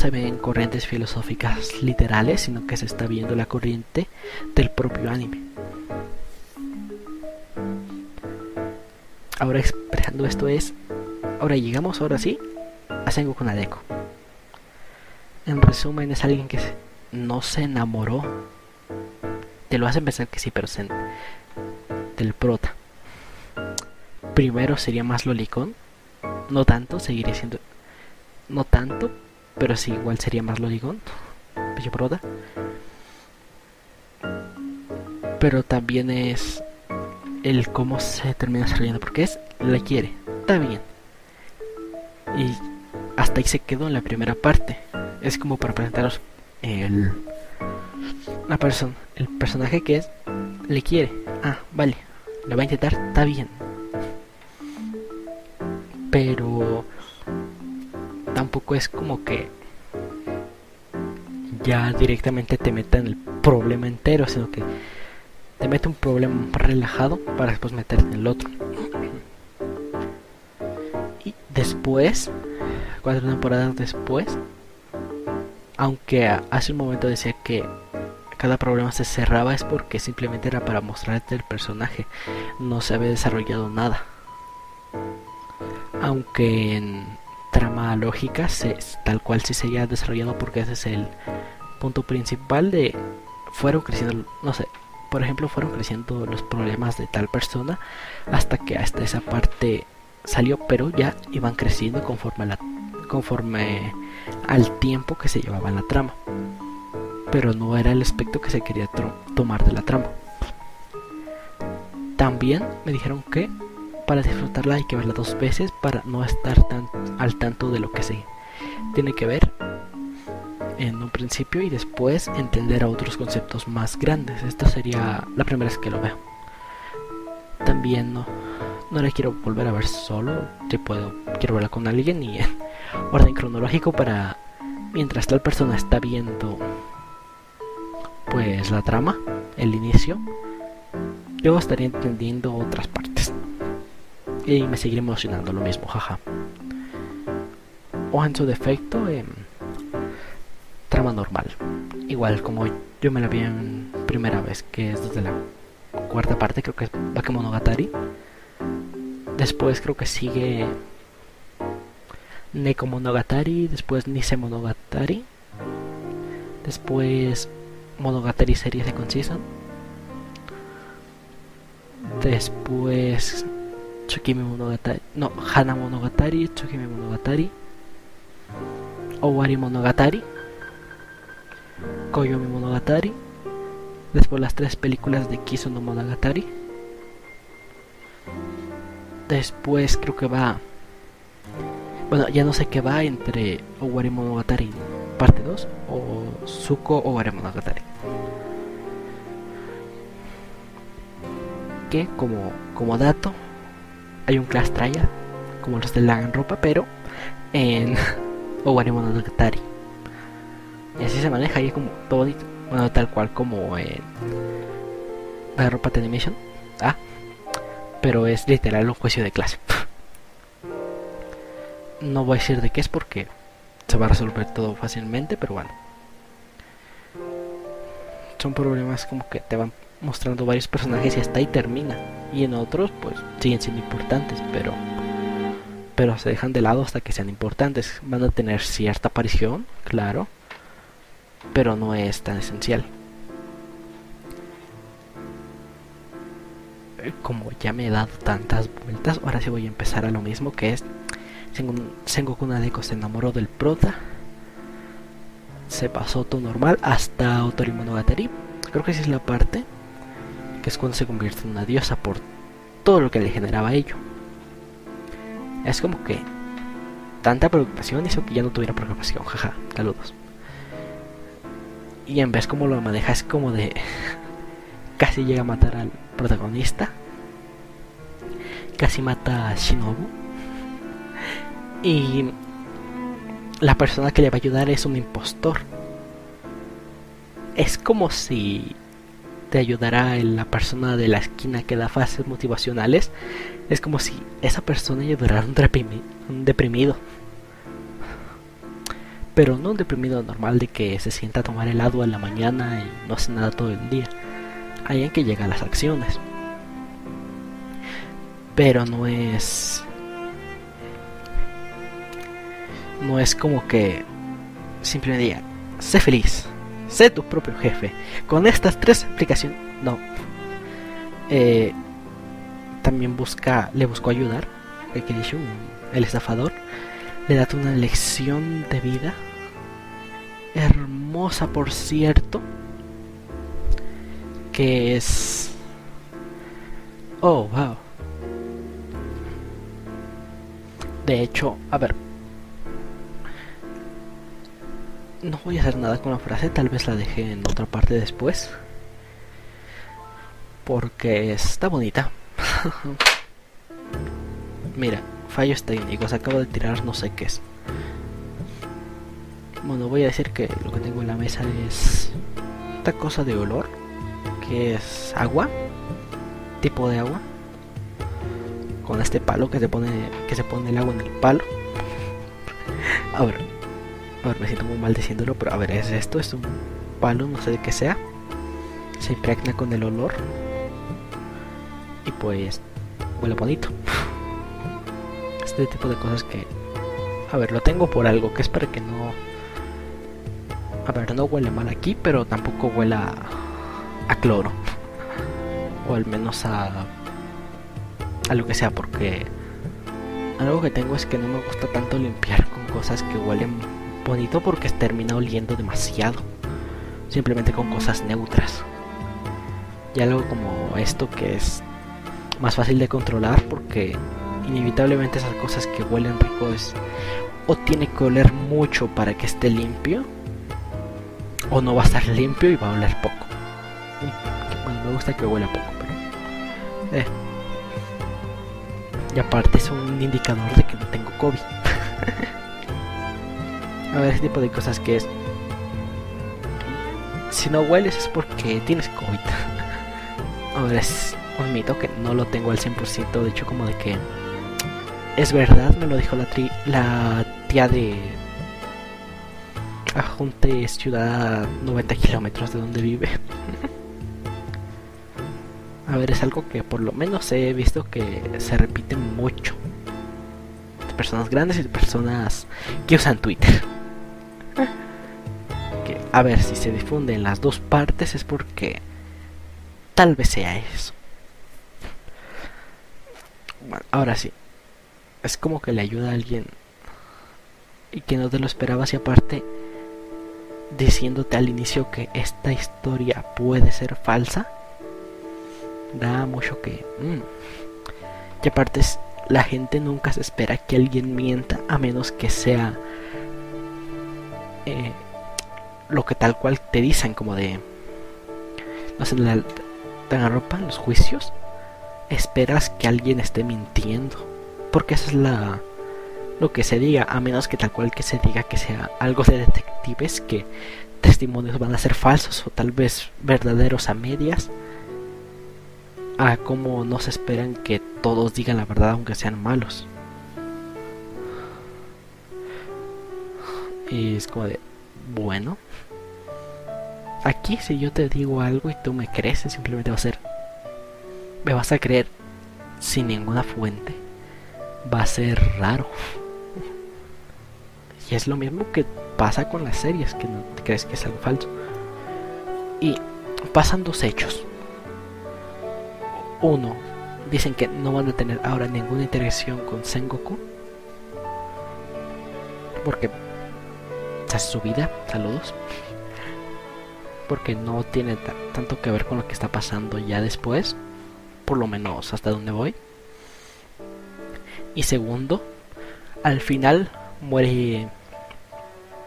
Se ven corrientes filosóficas literales, sino que se está viendo la corriente del propio anime. Ahora expresando esto es, ahora llegamos ahora sí a Sengoku Nadeko. En resumen es alguien que no se enamoró te lo hacen pensar que sí, pero sen, del prota. Primero sería más lolicón, no tanto, seguiría siendo no tanto, pero sí igual sería más lolicón, bello prota. Pero también es el cómo se termina desarrollando, porque es la quiere, está bien. Y hasta ahí se quedó en la primera parte. Es como para presentaros el la persona, el personaje que es le quiere. Ah, vale. Lo va a intentar, está bien. Pero tampoco es como que ya directamente te meta en el problema entero, sino que te mete un problema relajado para después meterte en el otro. Y después, cuatro temporadas después, aunque hace un momento decía que cada problema se cerraba es porque simplemente era para mostrarte el personaje, no se había desarrollado nada. Aunque en trama lógica se, tal cual sí se haya desarrollado porque ese es el punto principal de fueron creciendo, no sé, por ejemplo, fueron creciendo los problemas de tal persona hasta que hasta esa parte salió, pero ya iban creciendo conforme, la, conforme al tiempo que se llevaba en la trama pero no era el aspecto que se quería tomar de la trama. También me dijeron que para disfrutarla hay que verla dos veces para no estar tan al tanto de lo que se tiene que ver en un principio y después entender a otros conceptos más grandes. Esta sería la primera vez que lo veo. También no, no la quiero volver a ver solo. Si puedo, quiero verla con alguien y en orden cronológico para mientras tal persona está viendo pues la trama, el inicio, yo estaría entendiendo otras partes. Y me seguiré emocionando lo mismo, jaja. O en su defecto, em, trama normal. Igual como yo me la vi en primera vez, que es desde la cuarta parte, creo que es Bakemonogatari. Después creo que sigue Nekomonogatari, después Nisemonogatari. Después Monogatari series de Season. Después Tsukimi Monogatari. No, Hana Monogatari, Tsukimi Monogatari. Owari Monogatari. Koyomi Monogatari. Después las tres películas de Kiso no Monogatari. Después creo que va. Bueno, ya no sé qué va entre Owari Monogatari parte 2 o Suko o Monogatari. Que como, como dato hay un class trial como los de la ropa pero en [laughs] Owari Monogatari. Y así se maneja ahí como todo bueno tal cual como en la ropa de animation. Ah, pero es literal un juicio de clase. [laughs] no voy a decir de qué es porque se va a resolver todo fácilmente, pero bueno. Son problemas como que te van mostrando varios personajes y hasta ahí termina. Y en otros, pues siguen siendo importantes, pero pero se dejan de lado hasta que sean importantes. Van a tener cierta aparición, claro, pero no es tan esencial. Eh, como ya me he dado tantas vueltas, ahora sí voy a empezar a lo mismo que es Sengoku Nadeko se enamoró del prota. Se pasó todo normal hasta Otori Monogatari. Creo que esa es la parte que es cuando se convierte en una diosa por todo lo que le generaba ello. Es como que tanta preocupación hizo que ya no tuviera preocupación. Jaja, saludos. Y en vez como lo maneja es como de [laughs] casi llega a matar al protagonista. Casi mata a Shinobu y la persona que le va a ayudar es un impostor. Es como si te ayudara la persona de la esquina que da fases motivacionales. Es como si esa persona ayudara a un, deprimido. Pero no un deprimido normal de que se sienta a tomar helado en la mañana y no hace nada todo el día. Hay en que llega a las acciones. Pero no es no es como que simplemente diga, sé feliz, sé tu propio jefe. Con estas tres aplicaciones, no. Eh, también busca, le buscó ayudar, el estafador, le da una lección de vida hermosa, por cierto, que es, oh wow. De hecho, a ver, no voy a hacer nada con la frase, tal vez la deje en otra parte después. Porque está bonita. [laughs] Mira, fallos técnicos, acabo de tirar no sé qué es. Bueno, voy a decir que lo que tengo en la mesa es esta cosa de olor, que es agua, tipo de agua, con este palo que se pone, que se pone el agua en el palo. [laughs] A ver, a ver, me siento muy mal diciéndolo, pero a ver, es esto, es un palo, no sé de qué sea. Se impregna con el olor. Y pues huele bonito. Este tipo de cosas que... A ver, lo tengo por algo, que es para que no... A ver, no huele mal aquí, pero tampoco huele a, a cloro. O al menos a... A lo que sea, porque... Algo que tengo es que no me gusta tanto limpiar con cosas que huelen bonito porque termina oliendo demasiado. Simplemente con cosas neutras. Y algo como esto que es más fácil de controlar porque inevitablemente esas cosas que huelen rico es o tiene que oler mucho para que esté limpio o no va a estar limpio y va a oler poco. Bueno, me gusta que huela poco, pero... Eh. Y aparte es un indicador de que no tengo COVID. [laughs] A ver, ese tipo de cosas que es. Si no hueles es porque tienes COVID. [laughs] Ahora es un mito que no lo tengo al 100%. De hecho, como de que. Es verdad, me lo dijo la, tri la tía de. Ajunte ciudad 90 kilómetros de donde vive. [laughs] A ver, es algo que por lo menos he visto que se repite mucho. De personas grandes y de personas que usan Twitter a ver si se difunde en las dos partes es porque tal vez sea eso. Bueno, ahora sí. Es como que le ayuda a alguien y que no te lo esperabas y aparte diciéndote al inicio que esta historia puede ser falsa. Da mucho que... Mm. Y aparte la gente nunca se espera que alguien mienta a menos que sea eh, lo que tal cual te dicen, como de, no sé, la, te en los juicios, esperas que alguien esté mintiendo, porque eso es la lo que se diga, a menos que tal cual que se diga que sea algo de detectives, que testimonios van a ser falsos o tal vez verdaderos a medias, a como no se esperan que todos digan la verdad aunque sean malos. Y es como de, bueno, aquí si yo te digo algo y tú me crees, simplemente va a ser, me vas a creer sin ninguna fuente. Va a ser raro. Y es lo mismo que pasa con las series, que no te crees que es algo falso. Y pasan dos hechos. Uno, dicen que no van a tener ahora ninguna interacción con Sengoku. Porque su vida, saludos, porque no tiene tanto que ver con lo que está pasando ya después, por lo menos hasta donde voy. Y segundo, al final muere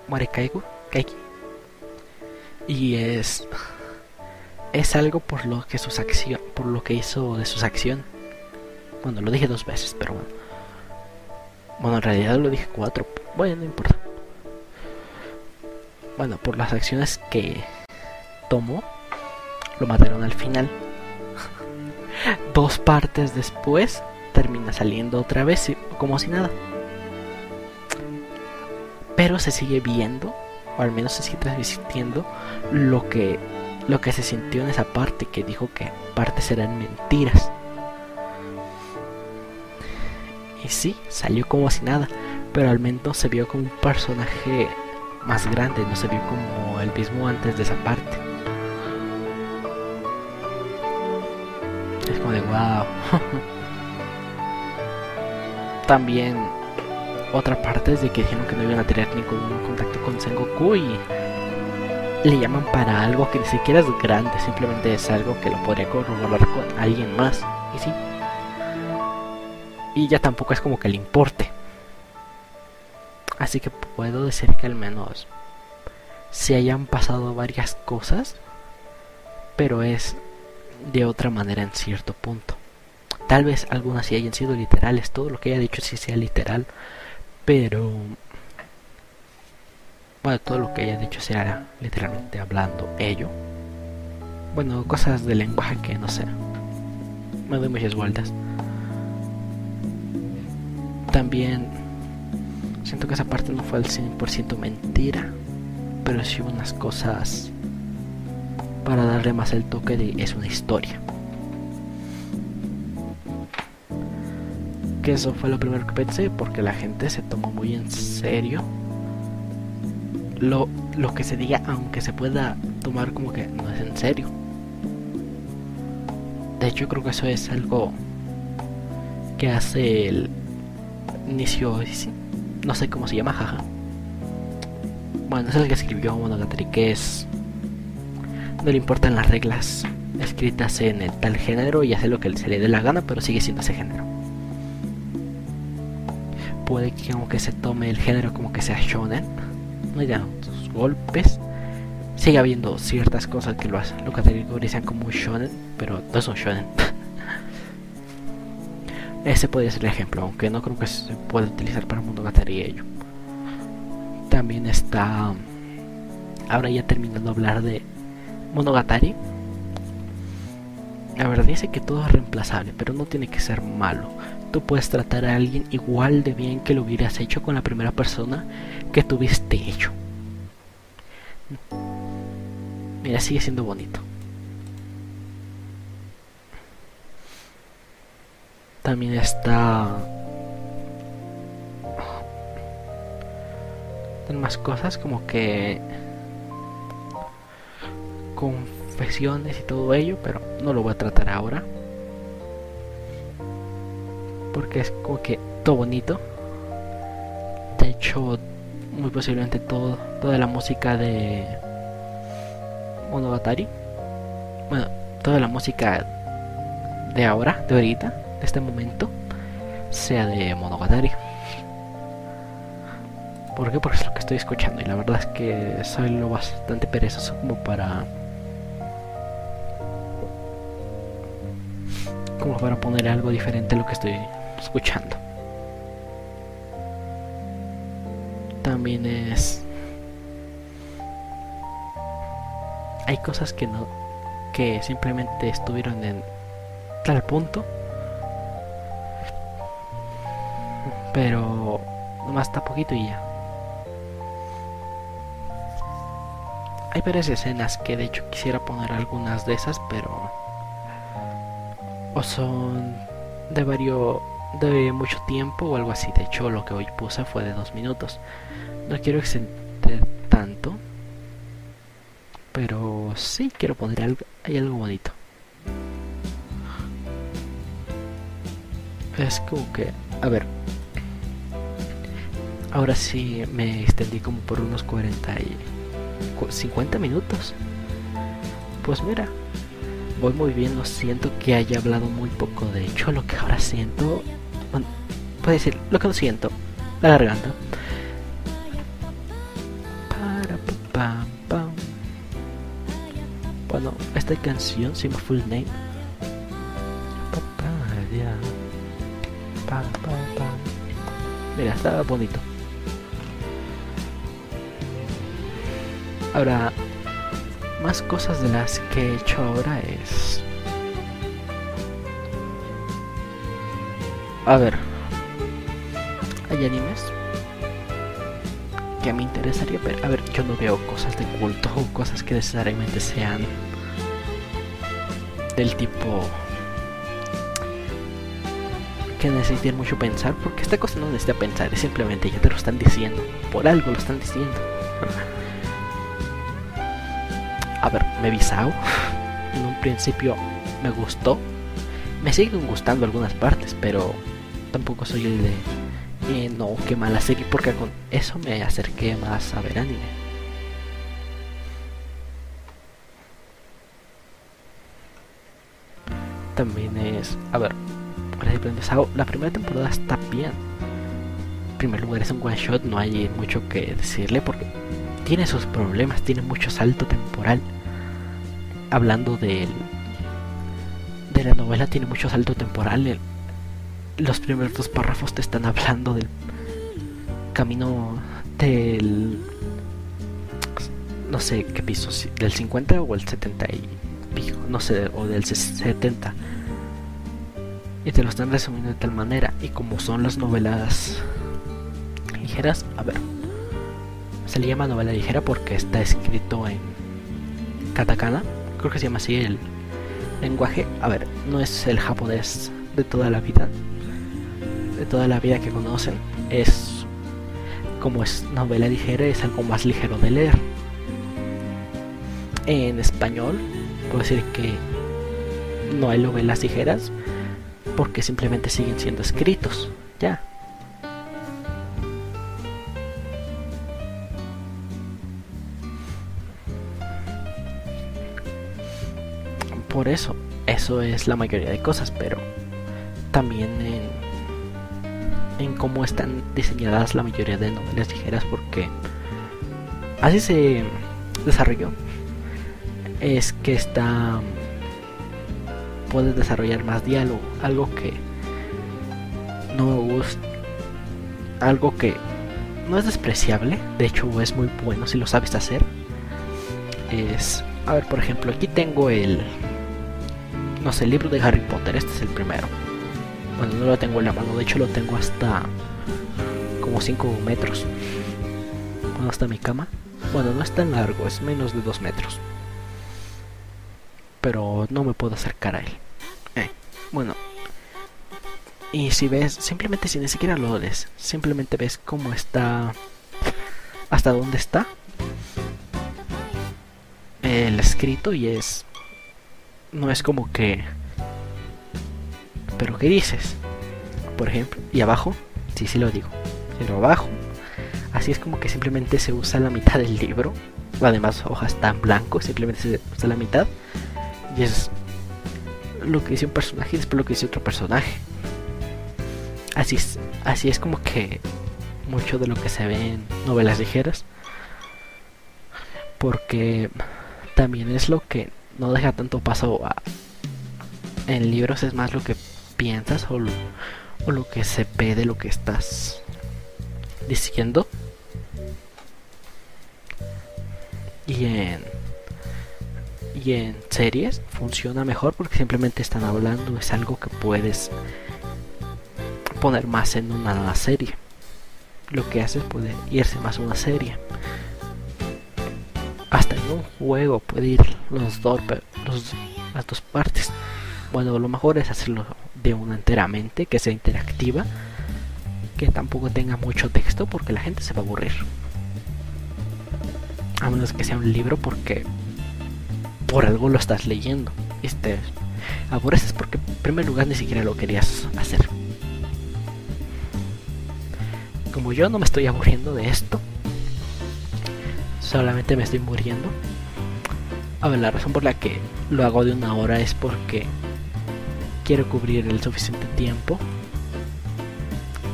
muere Kaiku, Kaiki. Y es es algo por lo que sus acción, por lo que hizo de sus acciones. Bueno, lo dije dos veces, pero bueno. Bueno, en realidad lo dije cuatro. Bueno, no importa bueno, por las acciones que tomó, lo mataron al final. [laughs] Dos partes después termina saliendo otra vez como si nada. Pero se sigue viendo, o al menos se sigue transmitiendo lo que lo que se sintió en esa parte que dijo que partes eran mentiras. Y sí, salió como si nada, pero al menos se vio como un personaje más grande, no se vio como el mismo antes de esa parte. De wow. También otra parte es de que dijeron que no iban a tener ningún contacto con Sengoku y le llaman para algo que ni siquiera es grande, simplemente es algo que lo podría corroborar con alguien más. Y sí. Y ya tampoco es como que le importe. Así que puedo decir que al menos se hayan pasado varias cosas, pero es de otra manera en cierto punto. Tal vez algunas sí hayan sido literales, todo lo que haya dicho sí sea literal, pero bueno, todo lo que haya dicho sea literalmente hablando ello. Bueno, cosas de lenguaje que no sé. Me doy muchas vueltas. También siento que esa parte no fue al 100% mentira, pero sí unas cosas para darle más el toque de es una historia. Que eso fue lo primero que pensé porque la gente se tomó muy en serio lo, lo que se diga, aunque se pueda tomar como que no es en serio. De hecho, creo que eso es algo que hace el inicio, no sé cómo se llama, jaja. Bueno, es el que escribió Monogatari, que es... No le importan las reglas escritas en el tal género y hace lo que se le dé la gana, pero sigue siendo ese género. Puede que como que se tome el género como que sea shonen, no hay sus golpes. Sigue habiendo ciertas cosas que lo, hacen, lo categorizan como shonen, pero no son shonen. [laughs] Ese podría ser el ejemplo, aunque no creo que se pueda utilizar para Monogatari ello. También está. Ahora ya terminando de hablar de Monogatari. La verdad dice que todo es reemplazable, pero no tiene que ser malo. Tú puedes tratar a alguien igual de bien que lo hubieras hecho con la primera persona que tuviste hecho. Mira, sigue siendo bonito. También está... Hay más cosas como que... Confesiones y todo ello, pero no lo voy a tratar ahora. Porque es como que todo bonito. De hecho, muy posiblemente todo, toda la música de Monogatari. Bueno, toda la música de ahora, de ahorita, de este momento, sea de Monogatari. ¿Por qué? Porque es lo que estoy escuchando y la verdad es que soy lo bastante perezoso como para... Como para poner algo diferente a lo que estoy escuchando. también es hay cosas que no que simplemente estuvieron en tal punto pero nomás está poquito y ya hay varias escenas que de hecho quisiera poner algunas de esas pero o son de varios de mucho tiempo o algo así. De hecho, lo que hoy puse fue de dos minutos. No quiero extender tanto, pero sí quiero poner algo, hay algo bonito. Es como que, a ver, ahora sí me extendí como por unos 40 y 50 minutos. Pues mira, voy muy bien, no siento que haya hablado muy poco. De hecho, lo que ahora siento puede decir lo que lo siento, la garganta. Bueno, esta canción se Full Name. Mira, está bonito. Ahora, más cosas de las que he hecho ahora es... A ver, hay animes que me interesaría ver. A ver, yo no veo cosas de culto o cosas que necesariamente sean del tipo que necesiten mucho pensar, porque esta cosa no necesita pensar, es simplemente ya te lo están diciendo, por algo lo están diciendo. A ver, me vi Sao. En un principio me gustó. Me siguen gustando algunas partes, pero tampoco soy el de. Eh, no, qué mala serie, porque con eso me acerqué más a ver anime. También es. A ver, la primera temporada está bien. En primer lugar, es un one shot, no hay mucho que decirle porque tiene sus problemas, tiene mucho salto temporal. Hablando del de la novela, tiene mucho salto temporal. los primeros dos párrafos te están hablando del camino del no sé qué piso, del 50 o el 70 y pico, no sé, o del 70 y te lo están resumiendo de tal manera. Y como son las novelas ligeras, a ver, se le llama novela ligera porque está escrito en katakana, creo que se llama así el lenguaje. A ver, no es el japonés de toda la vida, de toda la vida que conocen, es como es novela ligera, es algo más ligero de leer. En español, puedo decir que no hay novelas ligeras, porque simplemente siguen siendo escritos. Ya. Por eso, eso es la mayoría de cosas, pero también en, en cómo están diseñadas la mayoría de novelas ligeras, porque así se desarrolló. Es que está puedes desarrollar más diálogo, algo que no me gusta, algo que no es despreciable, de hecho es muy bueno si lo sabes hacer. Es, a ver, por ejemplo, aquí tengo el, no sé, el libro de Harry Potter, este es el primero. Bueno, no lo tengo en la mano, de hecho lo tengo hasta como 5 metros. Bueno, hasta mi cama. Bueno, no es tan largo, es menos de 2 metros. Pero no me puedo acercar a él. Bueno. Y si ves, simplemente si ni siquiera lo lees, simplemente ves cómo está, hasta dónde está el escrito y es, no es como que, pero ¿qué dices? Por ejemplo, y abajo, sí, sí lo digo, pero abajo, así es como que simplemente se usa la mitad del libro, además hojas tan blanco, simplemente se usa la mitad y es lo que dice un personaje y después lo que dice otro personaje. Así es, así es como que mucho de lo que se ve en novelas ligeras. Porque también es lo que no deja tanto paso a... En libros es más lo que piensas o lo, o lo que se ve de lo que estás diciendo. Y en y en series funciona mejor porque simplemente están hablando, es algo que puedes poner más en una serie. Lo que haces puede irse más a una serie. Hasta en un juego puede ir los dos, los, las dos partes. Bueno, lo mejor es hacerlo de una enteramente, que sea interactiva, que tampoco tenga mucho texto porque la gente se va a aburrir. A menos que sea un libro porque por algo lo estás leyendo. Este, aborreces porque en primer lugar ni siquiera lo querías hacer. Como yo no me estoy aburriendo de esto, solamente me estoy muriendo. A ver, la razón por la que lo hago de una hora es porque quiero cubrir el suficiente tiempo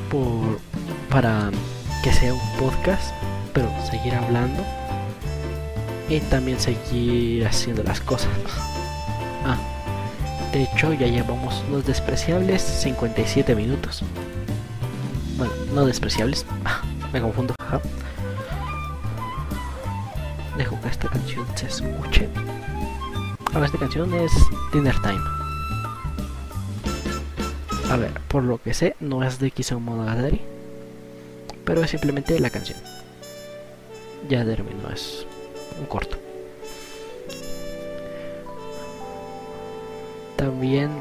por, para que sea un podcast, pero seguir hablando y también seguir haciendo las cosas. Ah, de hecho ya llevamos unos despreciables 57 minutos. Bueno, no despreciables, [laughs] me confundo. Dejo que esta canción se escuche. Ahora esta canción es Dinner Time. A ver, por lo que sé, no es de Kiseo Monogatari, pero es simplemente la canción. Ya terminó, es un corto. También...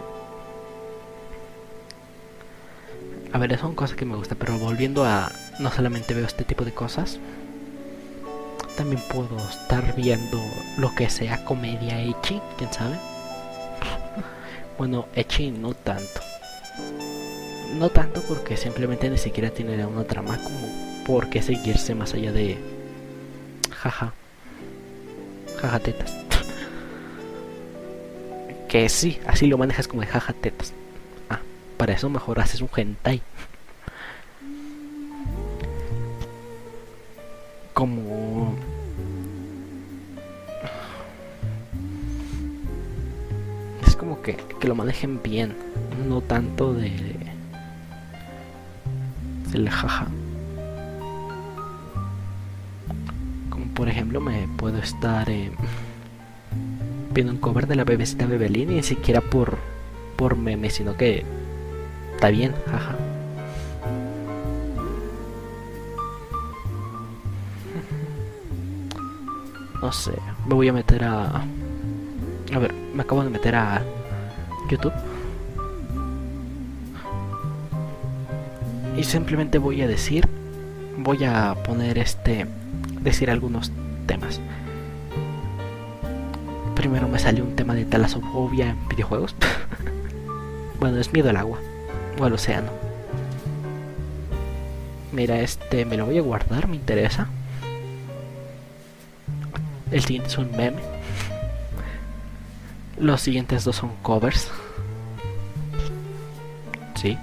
A ver, son cosas que me gustan, pero volviendo a... No solamente veo este tipo de cosas. También puedo estar viendo lo que sea comedia echi, quién sabe. Bueno, echi no tanto. No tanto porque simplemente ni siquiera tiene una trama como por qué seguirse más allá de jaja. Jaja tetas. [laughs] que sí, así lo manejas como de jaja tetas. Ah, para eso mejor haces un hentai. Que, lo manejen bien, no tanto de del jaja. Como por ejemplo me puedo estar eh, viendo un cover de la bebecita Bebelín y ni siquiera por por meme, sino que está bien, jaja. No sé, me voy a meter a a ver, me acabo de meter a YouTube. Y simplemente voy a decir, voy a poner este, decir algunos temas. Primero me salió un tema de talasofobia en videojuegos. [laughs] bueno, es miedo al agua o al océano. Mira, este me lo voy a guardar, me interesa. El siguiente es un meme. Los siguientes dos son covers. Sí.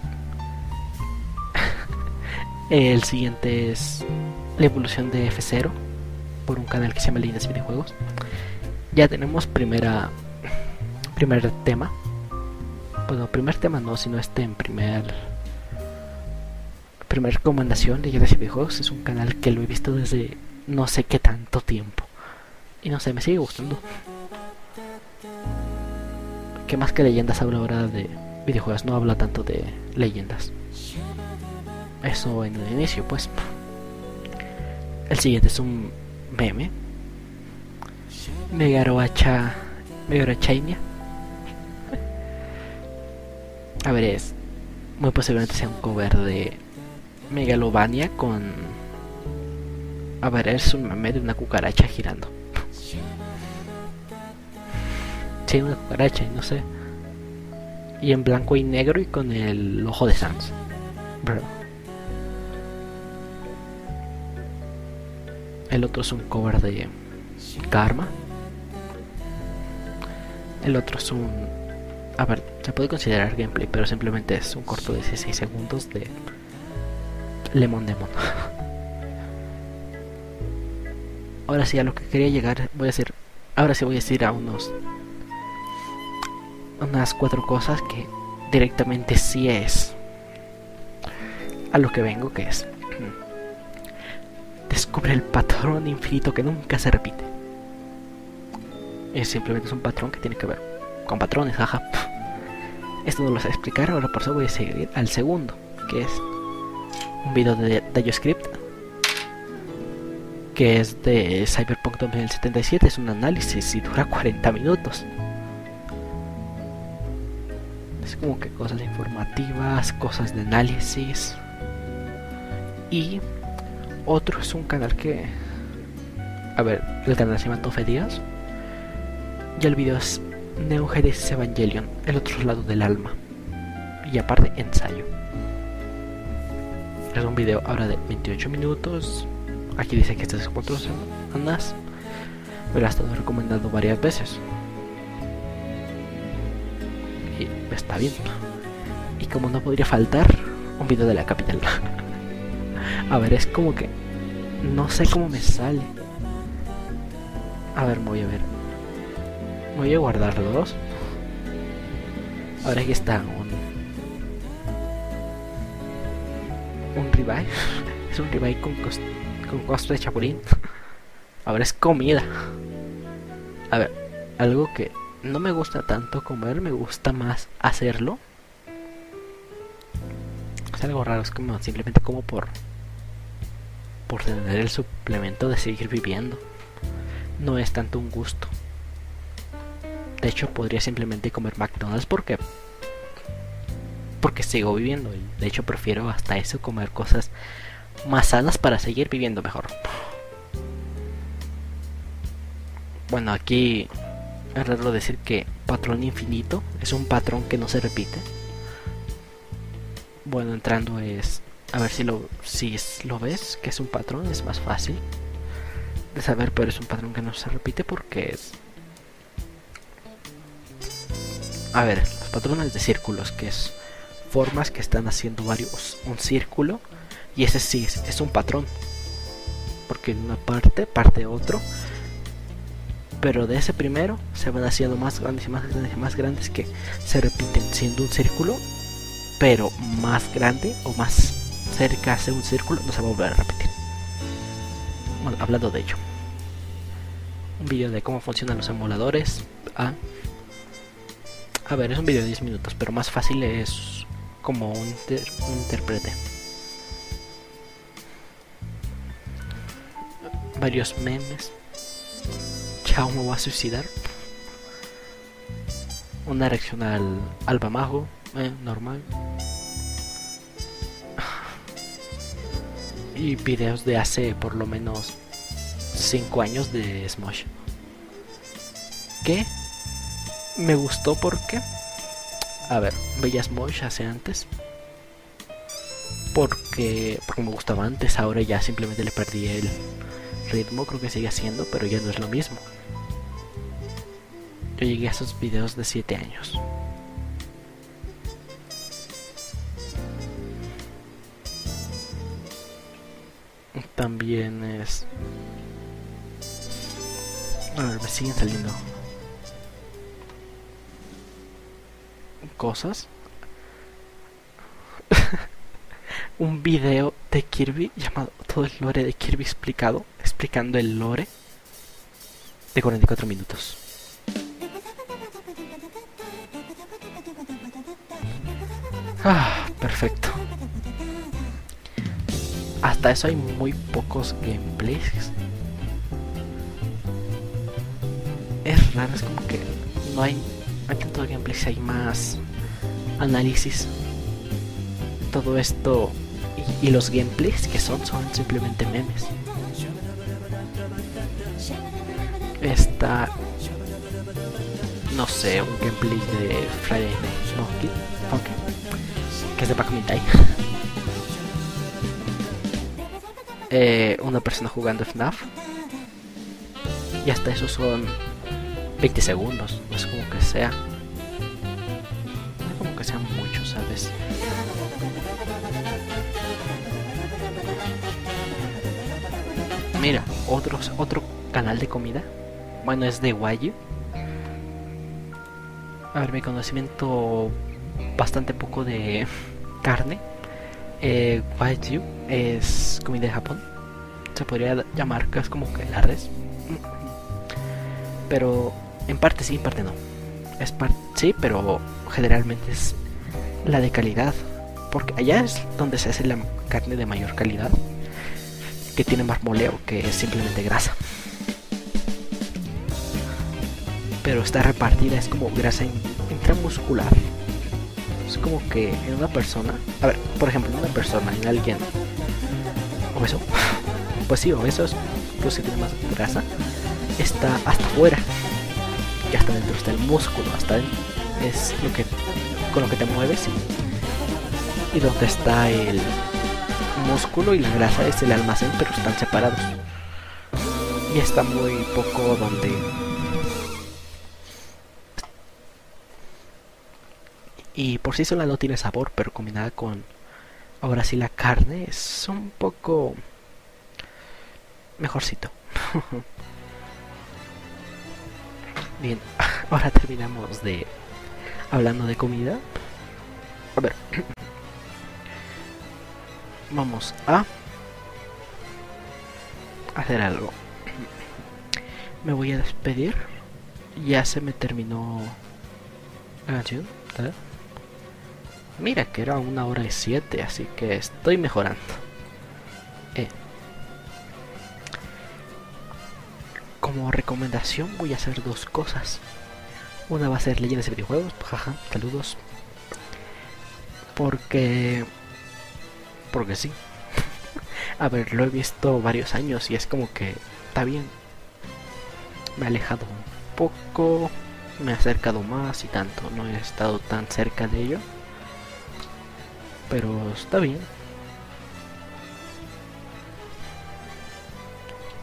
[laughs] El siguiente es la evolución de F0 por un canal que se llama Líneas Videojuegos. Ya tenemos primera primer tema. Bueno, primer tema no, sino este en primer primer recomendación de Líneas Videojuegos. Es un canal que lo he visto desde no sé qué tanto tiempo. Y no sé, me sigue gustando más que leyendas habla ahora de videojuegos, no habla tanto de leyendas. Eso en el inicio, pues. El siguiente es un meme. Megaroacha. Megarochainia. [laughs] A ver, es. Muy posiblemente sea un cover de Megalovania con. A ver, es un meme de una cucaracha girando. Una cucaracha, no sé. Y en blanco y negro y con el ojo de Sans. Bro. El otro es un cover de Karma. El otro es un... A ver, se puede considerar gameplay, pero simplemente es un corto de 16 segundos de Lemon Demon. [laughs] Ahora sí, a lo que quería llegar, voy a decir... Ahora sí voy a decir a unos unas cuatro cosas que directamente sí es a lo que vengo, que es descubre el patrón infinito que nunca se repite. Es simplemente es un patrón que tiene que ver con patrones, jaja. Esto no lo sé explicar, ahora por eso voy a seguir al segundo, que es un video de DioScript que es de Cyberpunk 2077, es un análisis y dura 40 minutos como que cosas informativas, cosas de análisis. Y otro es un canal que. A ver, el canal se llama Tofe Díaz. Y el video es Neo Evangelion, el otro lado del alma. Y aparte, ensayo. Es un video ahora de 28 minutos. Aquí dice que este es 4 semanas. Me lo ha estado recomendando varias veces. Está bien. Y como no podría faltar, un video de la capital. [laughs] a ver, es como que no sé cómo me sale. A ver, voy a ver. Voy a guardar dos. Ahora aquí está un un revive. [laughs] es un revive con con costo de chapulín. [laughs] A ver, es comida. A ver, algo que no me gusta tanto comer, me gusta más hacerlo. Es algo raro, es como simplemente como por por tener el suplemento de seguir viviendo. No es tanto un gusto. De hecho, podría simplemente comer McDonald's porque porque sigo viviendo de hecho prefiero hasta eso comer cosas más sanas para seguir viviendo mejor. Bueno, aquí es raro decir que patrón infinito es un patrón que no se repite. Bueno, entrando es a ver si lo si lo ves que es un patrón es más fácil de saber, pero es un patrón que no se repite porque es A ver, los patrones de círculos que es formas que están haciendo varios un círculo y ese sí es, es un patrón porque en una parte parte otro pero de ese primero se van haciendo más grandes y más grandes y más grandes que se repiten siendo un círculo, pero más grande o más cerca de un círculo no se va a volver a repetir. Bueno, hablando de ello, un vídeo de cómo funcionan los emuladores. Ah, a ver, es un vídeo de 10 minutos, pero más fácil es como un, un intérprete. Varios memes Chao me va a suicidar. Una reacción al Alba Mago, eh, normal. [sighs] Y videos de hace por lo menos 5 años de Smosh. Que me gustó porque, a ver, veía Smosh hace antes. Porque, porque me gustaba antes, ahora ya simplemente le perdí el ritmo, creo que sigue haciendo, pero ya no es lo mismo. Yo llegué a esos videos de 7 años. También es... A ver, me siguen saliendo cosas. [laughs] Un video de Kirby llamado Todo el lore de Kirby explicado, explicando el lore de 44 minutos. Ah, perfecto. Hasta eso hay muy pocos gameplays. Es raro, es como que no hay, hay tanto gameplays, hay más análisis. Todo esto y, los gameplays que son son simplemente memes. Está no sé, un gameplay de Friday Night que es de Pac eh, una persona jugando FNAF. Y hasta eso son 20 segundos. No es como que sea. No es como que sea mucho, ¿sabes? Mira, otros, otro canal de comida. Bueno, es de Wayu. A ver, mi conocimiento bastante poco de carne. Eh, es comida de Japón. Se podría llamar que es como que la res. Pero en parte sí, en parte no. Es parte sí, pero generalmente es la de calidad. Porque allá es donde se hace la carne de mayor calidad. Que tiene marmoleo, que es simplemente grasa. Pero está repartida, es como grasa intramuscular que en una persona, a ver, por ejemplo, en una persona, en alguien obeso, [laughs] pues sí, obeso es pues si tiene más grasa, está hasta afuera y hasta dentro está el músculo, hasta es lo que con lo que te mueves y donde está el músculo y la grasa es el almacén, pero están separados. Y está muy poco donde Y por sí sola no tiene sabor, pero combinada con ahora sí la carne es un poco mejorcito. [laughs] Bien, [laughs] ahora terminamos de hablando de comida. A ver. [coughs] Vamos a hacer algo. Me voy a despedir. Ya se me terminó la canción. Mira que era una hora y siete, así que estoy mejorando. Eh. Como recomendación voy a hacer dos cosas. Una va a ser leyendas de videojuegos, jaja, saludos. Porque... Porque sí. [laughs] a ver, lo he visto varios años y es como que está bien. me he alejado un poco, me he acercado más y tanto, no he estado tan cerca de ello. Pero está bien.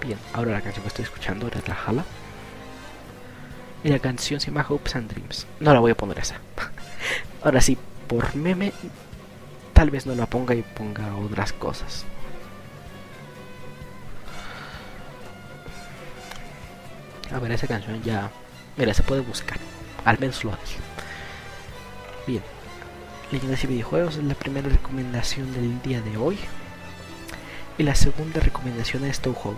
Bien, ahora la canción que estoy escuchando es la Jala. Y la canción se llama Hopes and Dreams. No la voy a poner esa. [laughs] ahora sí, por meme, tal vez no la ponga y ponga otras cosas. A ver, esa canción ya. Mira, se puede buscar. Al menos lo hace. Bien. Leyendas y videojuegos es la primera recomendación del día de hoy. Y la segunda recomendación es Touhou.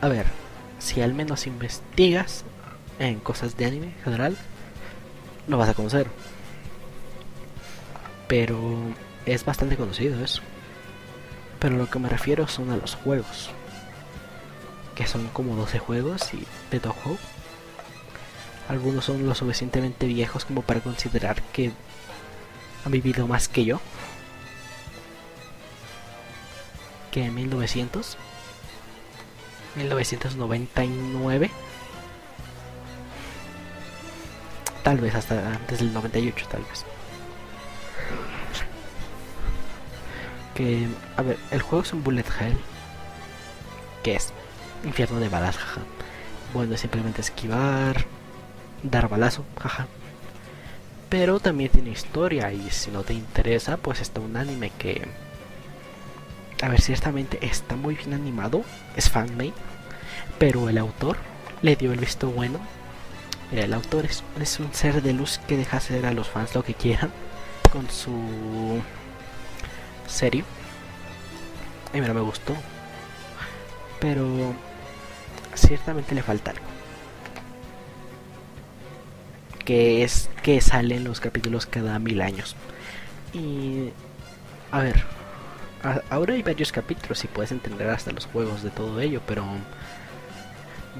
A ver, si al menos investigas en cosas de anime en general, lo vas a conocer. Pero es bastante conocido eso. Pero lo que me refiero son a los juegos que son como 12 juegos y de Toho. Algunos son lo suficientemente viejos como para considerar que han vivido más que yo. Que en 1900. 1999. Tal vez hasta antes del 98, tal vez. Que, a ver, el juego es un bullet hell. Que es infierno de balas, jaja. Bueno, simplemente esquivar, dar balazo, jaja. Pero también tiene historia y si no te interesa, pues está un anime que... A ver, ciertamente está muy bien animado, es fanmade, pero el autor le dio el visto bueno. el autor es, un ser de luz que deja hacer a los fans lo que quieran con su serie. Y mira, me gustó. Pero ciertamente le falta algo. Que es que salen los capítulos cada mil años. Y... A ver. ahora hay varios capítulos y puedes entender hasta los juegos de todo ello, pero...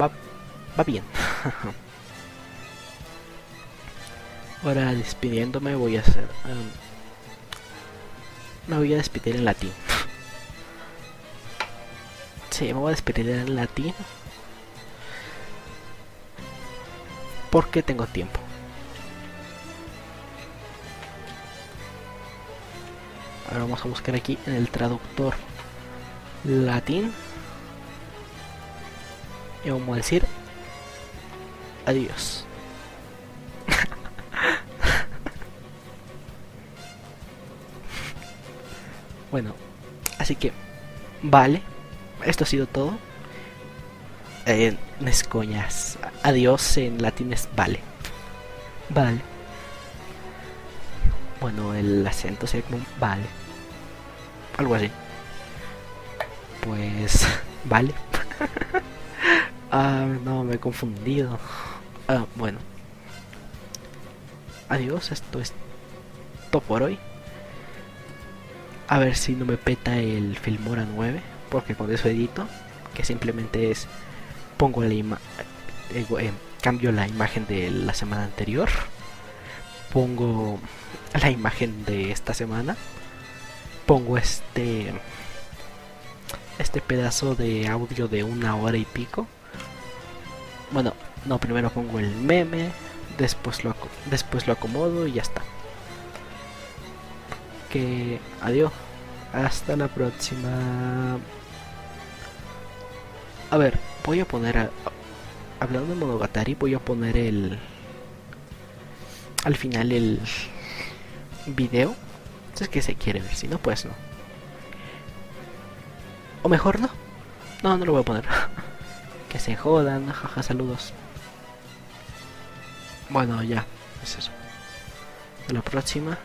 Va, va bien. [laughs] ahora despidiéndome voy a hacer... Um, me voy a despedir en latín. [laughs] sí, me voy a despedir en latín. porque tengo tiempo. Ahora vamos a buscar aquí en el traductor latín. Y vamos a decir adiós. [laughs] bueno, así que vale, esto ha sido todo eh, es coñas. Adiós en latín es vale. Vale. Bueno, el acento sería como vale. Algo así. Pues [laughs] vale. [laughs] ah, no, me he confundido. Ah, bueno. Adiós, esto es todo por hoy. A ver si no me peta el Filmora 9, porque con eso edito, que simplemente es pongo la imagen, eh, eh, cambio la imagen de la semana anterior, pongo la imagen de esta semana, pongo este este pedazo de audio de una hora y pico. Bueno, no, primero pongo el meme, después lo después lo acomodo y ya está. Que adiós. Hasta la próxima. A ver, voy a poner hablando de Monogatari voy a poner el al final el video es que se quiere ver si no pues no. O mejor no. No no lo voy a poner. [laughs] Que se jodan jaja saludos. Bueno ya es eso. La próxima.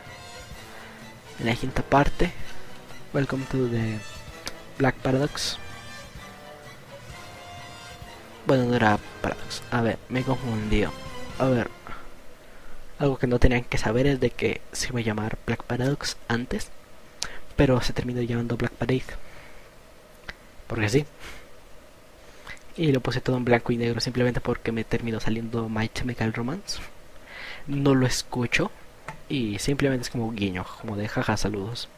En la quinta parte. Welcome to the Black Paradox. Bueno, no era Paradox. A ver, me he confundido. A ver. Algo que no tenían que saber es de que se iba a llamar Black Paradox antes. Pero se terminó llamando Black Parade. Porque sí. Y lo puse todo en blanco y negro simplemente porque me terminó saliendo My Chemical Romance. No lo escucho. Y simplemente es como un guiño, como de jaja, saludos.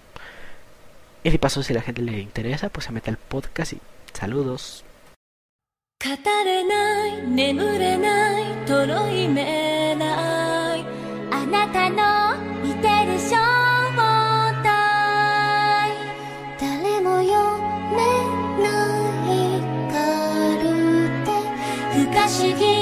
Y de paso, si a la gente le interesa, pues se mete al podcast y saludos. 語れない眠れないとろいめ なたの見てる正体誰も読めない。カルテ不可思議。